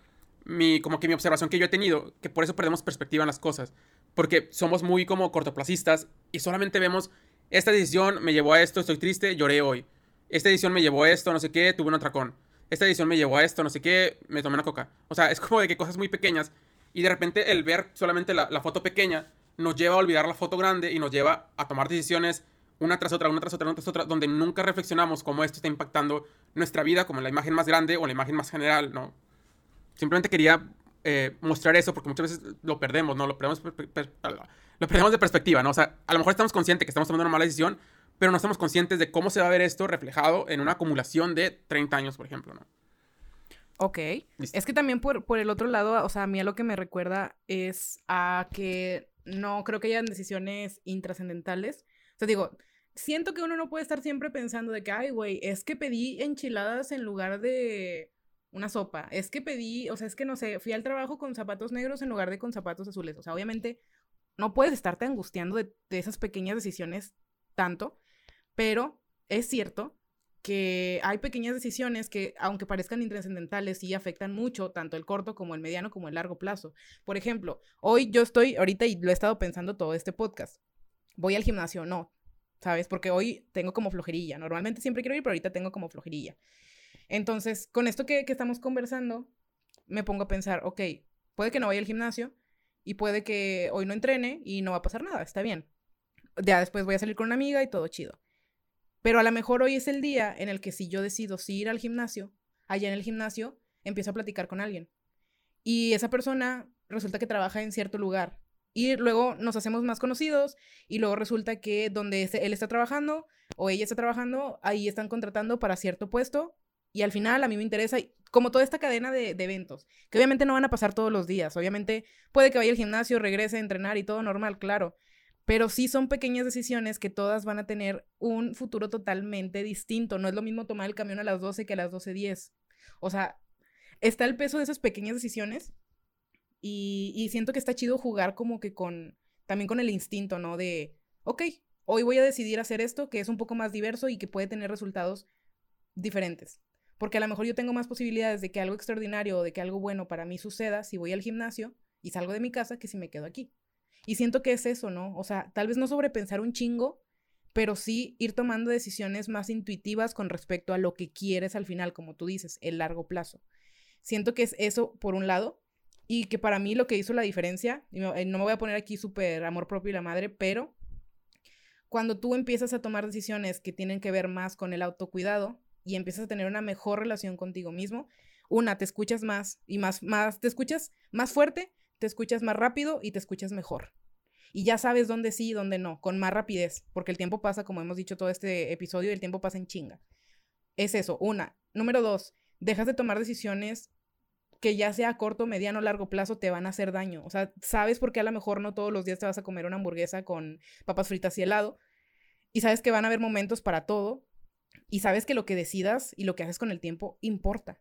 como que mi observación que yo he tenido, que por eso perdemos perspectiva en las cosas, porque somos muy como cortoplacistas y solamente vemos, esta decisión me llevó a esto, estoy triste, lloré hoy. Esta decisión me llevó a esto, no sé qué, tuve un atracón esta edición me llevó a esto, no sé qué, me tomé una coca. O sea, es como de que cosas muy pequeñas. Y de repente el ver solamente la, foto pequeña nos lleva a olvidar la foto grande y nos lleva a tomar decisiones una tras otra, una tras otra, una tras otra, donde nunca reflexionamos cómo esto está impactando nuestra vida, como la imagen más grande o la imagen más general, ¿no? Simplemente quería eh, mostrar eso porque muchas veces lo perdemos, ¿no? Lo perdemos, lo perdemos de perspectiva, ¿no? O sea, a lo mejor estamos conscientes que estamos tomando una mala decisión, pero no estamos conscientes de cómo se va a ver esto reflejado en una acumulación de 30 años, por ejemplo, ¿no? Ok. Es que también por, por el otro lado, o sea, a mí a lo que me recuerda es a que no creo que hayan decisiones intrascendentales. O sea, digo, siento que uno no puede estar siempre pensando de que, ay, güey, es que pedí enchiladas en lugar de una sopa. Es que pedí, o sea, es que no sé, fui al trabajo con zapatos negros en lugar de con zapatos azules. O sea, obviamente no puedes estarte angustiando de, esas pequeñas decisiones tanto, pero es cierto que hay pequeñas decisiones que, aunque parezcan intrascendentales, sí afectan mucho, tanto el corto como el mediano como el largo plazo. Por ejemplo, hoy yo estoy, ahorita y lo he estado pensando todo este podcast, ¿voy al gimnasio? No, ¿sabes? Porque hoy tengo como flojerilla. Normalmente siempre quiero ir, pero ahorita tengo como flojerilla. Entonces, con esto que, estamos conversando, me pongo a pensar, ok, puede que no vaya al gimnasio y puede que hoy no entrene y no va a pasar nada, está bien. Ya después voy a salir con una amiga y todo chido. Pero a lo mejor hoy es el día en el que si yo decido si ir al gimnasio, allá en el gimnasio, empiezo a platicar con alguien. Y esa persona resulta que trabaja en cierto lugar. Y luego nos hacemos más conocidos y luego resulta que donde él está trabajando o ella está trabajando, ahí están contratando para cierto puesto y al final a mí me interesa, como toda esta cadena de, eventos, que obviamente no van a pasar todos los días, obviamente puede que vaya al gimnasio, regrese a entrenar y todo normal, claro, pero sí son pequeñas decisiones que todas van a tener un futuro totalmente distinto. No es lo mismo tomar el camión a las 12 que a las 12.10. O sea, está el peso de esas pequeñas decisiones y, y siento que está chido jugar como que con, también con el instinto, ¿no? De, ok, hoy voy a decidir hacer esto que es un poco más diverso y que puede tener resultados diferentes. Porque a lo mejor yo tengo más posibilidades de que algo extraordinario o de que algo bueno para mí suceda si voy al gimnasio y salgo de mi casa que si me quedo aquí. Y siento que es eso, ¿no? O sea, tal vez no sobrepensar un chingo, pero sí ir tomando decisiones más intuitivas con respecto a lo que quieres al final, como tú dices, el largo plazo. Siento que es eso por un lado y que para mí lo que hizo la diferencia, y no me voy a poner aquí súper amor propio y la madre, pero cuando tú empiezas a tomar decisiones que tienen que ver más con el autocuidado y empiezas a tener una mejor relación contigo mismo, una, te escuchas más y más, más, te escuchas más fuerte, te escuchas más rápido y te escuchas mejor y ya sabes dónde sí y dónde no, con más rapidez, porque el tiempo pasa, como hemos dicho todo este episodio, el tiempo pasa en chinga. Es eso, una. Número dos, dejas de tomar decisiones que ya sea a corto, mediano, largo plazo te van a hacer daño. O sea, sabes por qué a lo mejor no todos los días te vas a comer una hamburguesa con papas fritas y helado. Y sabes que van a haber momentos para todo. Y sabes que lo que decidas y lo que haces con el tiempo importa.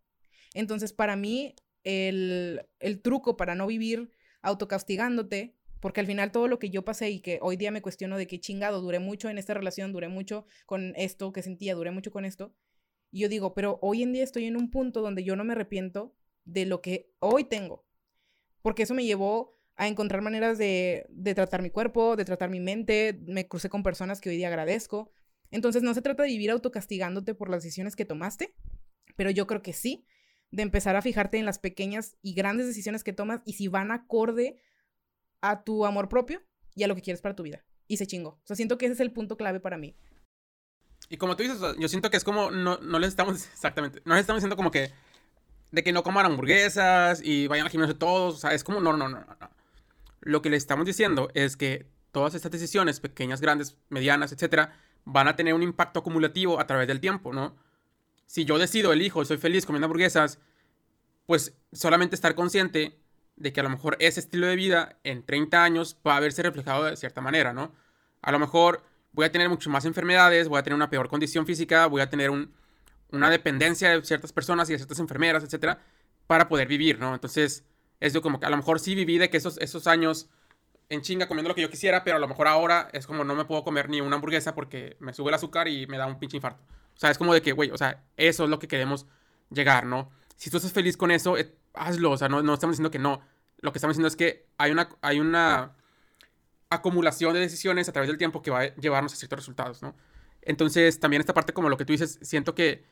Entonces, para mí, el, el truco para no vivir autocastigándote porque al final todo lo que yo pasé y que hoy día me cuestiono de qué chingado, duré mucho en esta relación, duré mucho con esto que sentía, duré mucho con esto. Y yo digo, pero hoy en día estoy en un punto donde yo no me arrepiento de lo que hoy tengo. Porque eso me llevó a encontrar maneras de, de tratar mi cuerpo, de tratar mi mente. Me crucé con personas que hoy día agradezco. Entonces no se trata de vivir autocastigándote por las decisiones que tomaste, pero yo creo que sí, de empezar a fijarte en las pequeñas y grandes decisiones que tomas y si van acorde a tu amor propio y a lo que quieres para tu vida. Y se chingó. O sea, siento que ese es el punto clave para mí. Y como tú dices, yo siento que es como, no, no les estamos, [laughs] exactamente, no les estamos diciendo como que, de que no coman hamburguesas y vayan al gimnasio todos, o sea, es como, no, no, no, no. Lo que les estamos diciendo es que todas estas decisiones, pequeñas, grandes, medianas, etcétera, van a tener un impacto acumulativo a través del tiempo, ¿no? Si yo decido, elijo, soy feliz comiendo hamburguesas, pues solamente estar consciente de que a lo mejor ese estilo de vida en 30 años va a verse reflejado de cierta manera, ¿no? A lo mejor voy a tener mucho más enfermedades, voy a tener una peor condición física, voy a tener una dependencia de ciertas personas y de ciertas enfermeras, etcétera, para poder vivir, ¿no? Entonces, es como que a lo mejor sí viví de que esos, esos años en chinga comiendo lo que yo quisiera, pero a lo mejor ahora es como no me puedo comer ni una hamburguesa porque me sube el azúcar y me da un pinche infarto. O sea, es como de que, güey, o sea, eso es lo que queremos llegar, ¿no? Si tú estás feliz con eso, eh, hazlo, o sea, no, no estamos diciendo que no. Lo que estamos diciendo es que hay una, hay una acumulación de decisiones a través del tiempo que va a llevarnos a ciertos resultados, ¿no? Entonces, también esta parte, como lo que tú dices, siento que,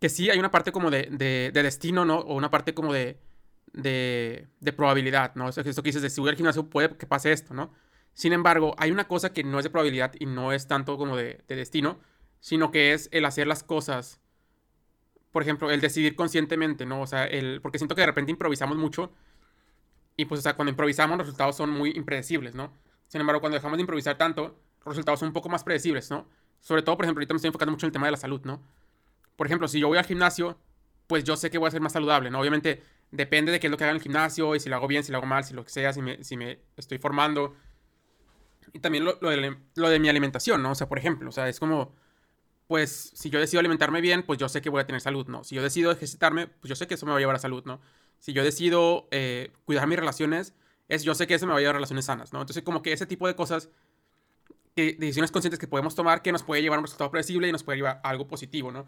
que sí hay una parte como de, de, destino, ¿no? O una parte como de, de, de probabilidad, ¿no? O sea, esto que dices de si voy al gimnasio puede que pase esto, ¿no? Sin embargo, hay una cosa que no es de probabilidad y no es tanto como de, de destino, sino que es el hacer las cosas por ejemplo, el decidir conscientemente, ¿no? O sea, el, porque siento que de repente improvisamos mucho y pues, o sea, cuando improvisamos los resultados son muy impredecibles, ¿no? Sin embargo, cuando dejamos de improvisar tanto, los resultados son un poco más predecibles, ¿no? Sobre todo, por ejemplo, ahorita me estoy enfocando mucho en el tema de la salud, ¿no? Por ejemplo, si yo voy al gimnasio, pues yo sé que voy a ser más saludable, ¿no? Obviamente depende de qué es lo que haga en el gimnasio y si lo hago bien, si lo hago mal, si lo que sea, si me, estoy formando. Y también lo, de, mi alimentación, ¿no? O sea, por ejemplo, o sea, es como pues si yo decido alimentarme bien, pues yo sé que voy a tener salud, ¿no? Si yo decido ejercitarme, pues yo sé que eso me va a llevar a salud, ¿no? Si yo decido eh, cuidar mis relaciones, es yo sé que eso me va a llevar a relaciones sanas, ¿no? Entonces como que ese tipo de cosas, decisiones conscientes que podemos tomar que nos puede llevar a un resultado predecible y nos puede llevar a algo positivo, ¿no?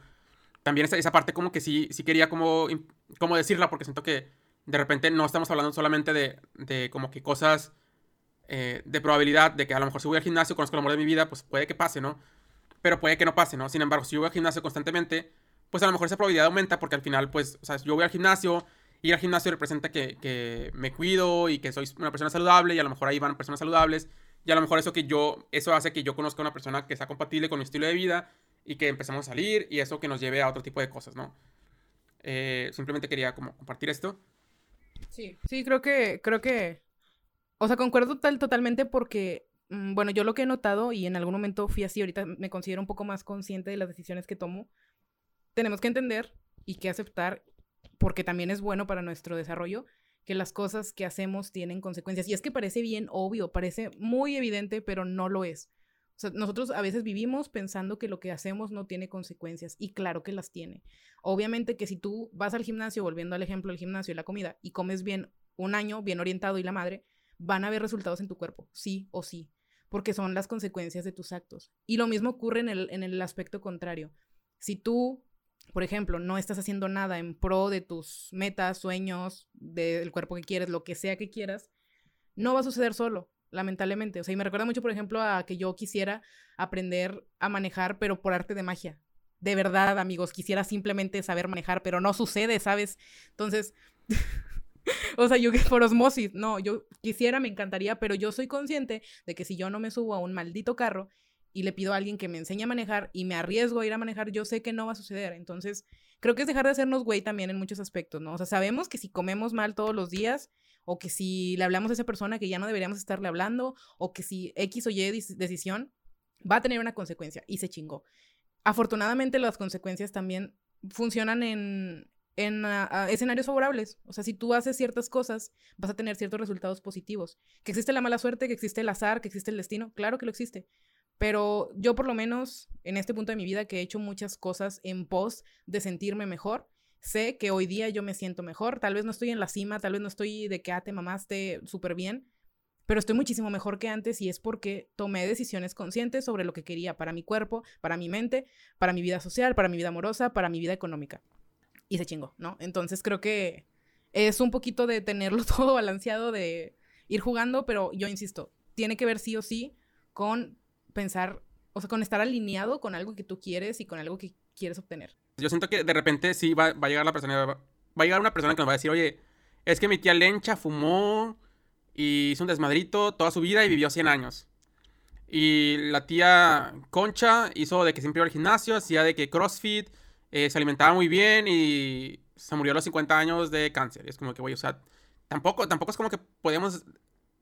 También esa, esa parte como que sí, sí quería como, como decirla porque siento que de repente no estamos hablando solamente de, de como que cosas eh, de probabilidad de que a lo mejor si voy al gimnasio, conozco el amor de mi vida, pues puede que pase, ¿no? pero puede que no pase, ¿no? Sin embargo, si yo voy al gimnasio constantemente, pues a lo mejor esa probabilidad aumenta porque al final, pues, o sea, yo voy al gimnasio, ir al gimnasio representa que, que, me cuido y que soy una persona saludable y a lo mejor ahí van personas saludables y a lo mejor eso que yo, eso hace que yo conozca a una persona que sea compatible con mi estilo de vida y que empezamos a salir y eso que nos lleve a otro tipo de cosas, ¿no? Eh, simplemente quería como compartir esto. Sí, sí, creo que, creo que, o sea, concuerdo tal, totalmente porque Mm, bueno, yo lo que he notado, y en algún momento fui así, ahorita me considero un poco más consciente de las decisiones que tomo, tenemos que entender y que aceptar, porque también es bueno para nuestro desarrollo, que las cosas que hacemos tienen consecuencias. Y es que parece bien obvio, parece muy evidente, pero no lo es. Nosotros a veces vivimos pensando que lo que hacemos no tiene consecuencias y claro que las tiene. Obviamente que si tú vas al gimnasio, volviendo al ejemplo del gimnasio y la comida, y comes bien un año, bien orientado y la madre, van a haber resultados en tu cuerpo, sí o sí porque son las consecuencias de tus actos. Y lo mismo ocurre en el, en el aspecto contrario. Si tú, por ejemplo, no estás haciendo nada en pro de tus metas, sueños, del cuerpo que quieres, lo que sea que quieras, no va a suceder solo. Lamentablemente. O sea, y me recuerda mucho, por ejemplo, a que yo quisiera aprender a manejar, pero por arte de magia. De verdad, amigos, quisiera simplemente saber manejar, pero no sucede, ¿sabes? Entonces, [laughs] o sea, yo por osmosis, no, yo quisiera, me encantaría, pero yo soy consciente de que si yo no me subo a un maldito carro y le pido a alguien que me enseñe a manejar y me arriesgo a ir a manejar, yo sé que no va a suceder. Entonces, creo que es dejar de hacernos güey también en muchos aspectos, ¿no? O sea, sabemos que si comemos mal todos los días o que si le hablamos a esa persona que ya no deberíamos estarle hablando o que si X o Y decisión va a tener una consecuencia y se chingó. Afortunadamente las consecuencias también funcionan en, en escenarios favorables. O sea, si tú haces ciertas cosas, vas a tener ciertos resultados positivos. Que existe la mala suerte, que existe el azar, que existe el destino, claro que lo existe. Pero yo por lo menos en este punto de mi vida que he hecho muchas cosas en pos de sentirme mejor, sé que hoy día yo me siento mejor. Tal vez no estoy en la cima, tal vez no estoy de que ah, te mamaste súper bien, pero estoy muchísimo mejor que antes y es porque tomé decisiones conscientes sobre lo que quería para mi cuerpo, para mi mente, para mi vida social, para mi vida amorosa, para mi vida económica. Y se chingó, ¿no? Entonces creo que es un poquito de tenerlo [laughs] todo balanceado, de ir jugando, pero yo insisto, tiene que ver sí o sí con pensar, o sea, con estar alineado con algo que tú quieres y con algo que quieres obtener. Yo siento que de repente sí va, a llegar la persona, va, a llegar una persona que nos va a decir, oye, es que mi tía Lencha fumó y hizo un desmadrito toda su vida y vivió 100 años. Y la tía Concha hizo de que siempre iba al gimnasio, hacía de que CrossFit, eh, se alimentaba muy bien y se murió a los 50 años de cáncer. Es como que, güey, o sea, tampoco, tampoco es como que podemos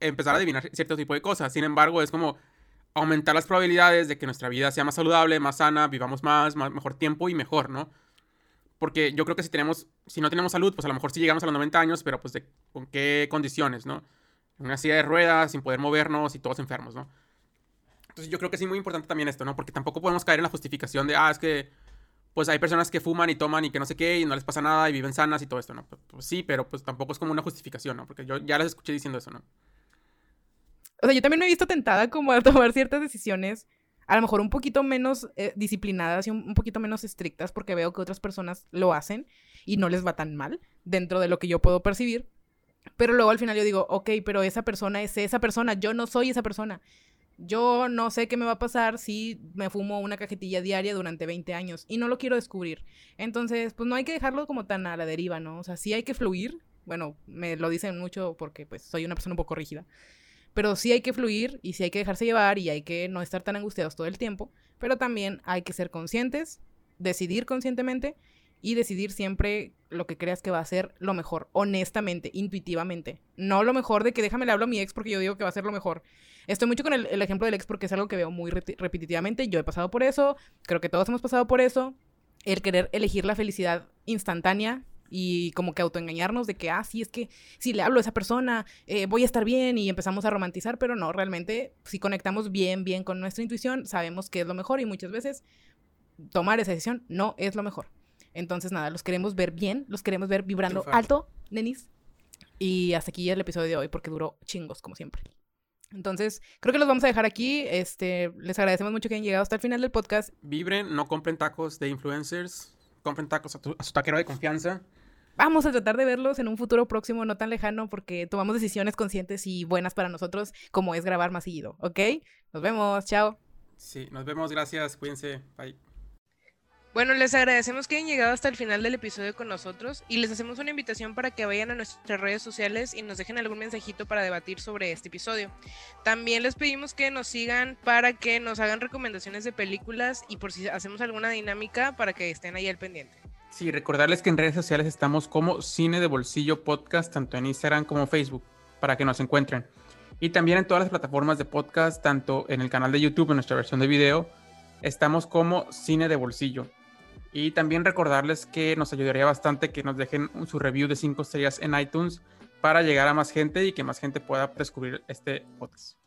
empezar a adivinar cierto tipo de cosas. Sin embargo, es como aumentar las probabilidades de que nuestra vida sea más saludable, más sana, vivamos más, mejor tiempo y mejor, ¿no? Porque yo creo que si tenemos, si no tenemos salud, pues a lo mejor sí llegamos a los 90 años, pero pues de con qué condiciones, ¿no? En una silla de ruedas, sin poder movernos y todos enfermos, ¿no? Entonces yo creo que es muy importante también esto, ¿no? Porque tampoco podemos caer en la justificación de, ah, es que, pues hay personas que fuman y toman y que no sé qué y no les pasa nada y viven sanas y todo esto, ¿no? Pues, pues sí, pero pues tampoco es como una justificación, ¿no? Porque yo ya les escuché diciendo eso, ¿no? O sea, yo también me he visto tentada como a [laughs] tomar ciertas decisiones, a lo mejor un poquito menos eh, disciplinadas y un, poquito menos estrictas, porque veo que otras personas lo hacen y no les va tan mal dentro de lo que yo puedo percibir. Pero luego al final yo digo, ok, pero esa persona es esa persona, yo no soy esa persona. Yo no sé qué me va a pasar si me fumo una cajetilla diaria durante 20 años y no lo quiero descubrir. Entonces, pues no hay que dejarlo como tan a la deriva, ¿no? O sea, sí hay que fluir. Bueno, me lo dicen mucho porque pues soy una persona un poco rígida. Pero sí hay que fluir y sí hay que dejarse llevar y hay que no estar tan angustiados todo el tiempo. Pero también hay que ser conscientes, decidir conscientemente y decidir siempre lo que creas que va a ser lo mejor, honestamente, intuitivamente. No lo mejor de que déjame le hablo a mi ex porque yo digo que va a ser lo mejor. Estoy mucho con el, ejemplo del ex porque es algo que veo muy repetitivamente. Yo he pasado por eso, creo que todos hemos pasado por eso. El querer elegir la felicidad instantánea y como que autoengañarnos de que, ah, sí, es que si le hablo a esa persona, eh, voy a estar bien y empezamos a romantizar, pero no, realmente si conectamos bien, bien con nuestra intuición, sabemos que es lo mejor y muchas veces tomar esa decisión no es lo mejor. Entonces, nada, los queremos ver bien, los queremos ver vibrando alto, nenis. Y hasta aquí el episodio de hoy porque duró chingos, como siempre. Entonces, creo que los vamos a dejar aquí. Este, les agradecemos mucho que hayan llegado hasta el final del podcast. Vibren, no compren tacos de influencers compren tacos a, su taquero de confianza. Vamos a tratar de verlos en un futuro próximo, no tan lejano, porque tomamos decisiones conscientes y buenas para nosotros, como es grabar más seguido, ¿ok? Nos vemos, chao. Sí, nos vemos, gracias, cuídense, bye. Bueno, les agradecemos que hayan llegado hasta el final del episodio con nosotros y les hacemos una invitación para que vayan a nuestras redes sociales y nos dejen algún mensajito para debatir sobre este episodio. También les pedimos que nos sigan para que nos hagan recomendaciones de películas y por si hacemos alguna dinámica para que estén ahí al pendiente. Sí, recordarles que en redes sociales estamos como Cine de Bolsillo Podcast, tanto en Instagram como Facebook, para que nos encuentren. Y también en todas las plataformas de podcast, tanto en el canal de YouTube, en nuestra versión de video, estamos como Cine de Bolsillo. Y también recordarles que nos ayudaría bastante que nos dejen su review de 5 estrellas en iTunes para llegar a más gente y que más gente pueda descubrir este podcast.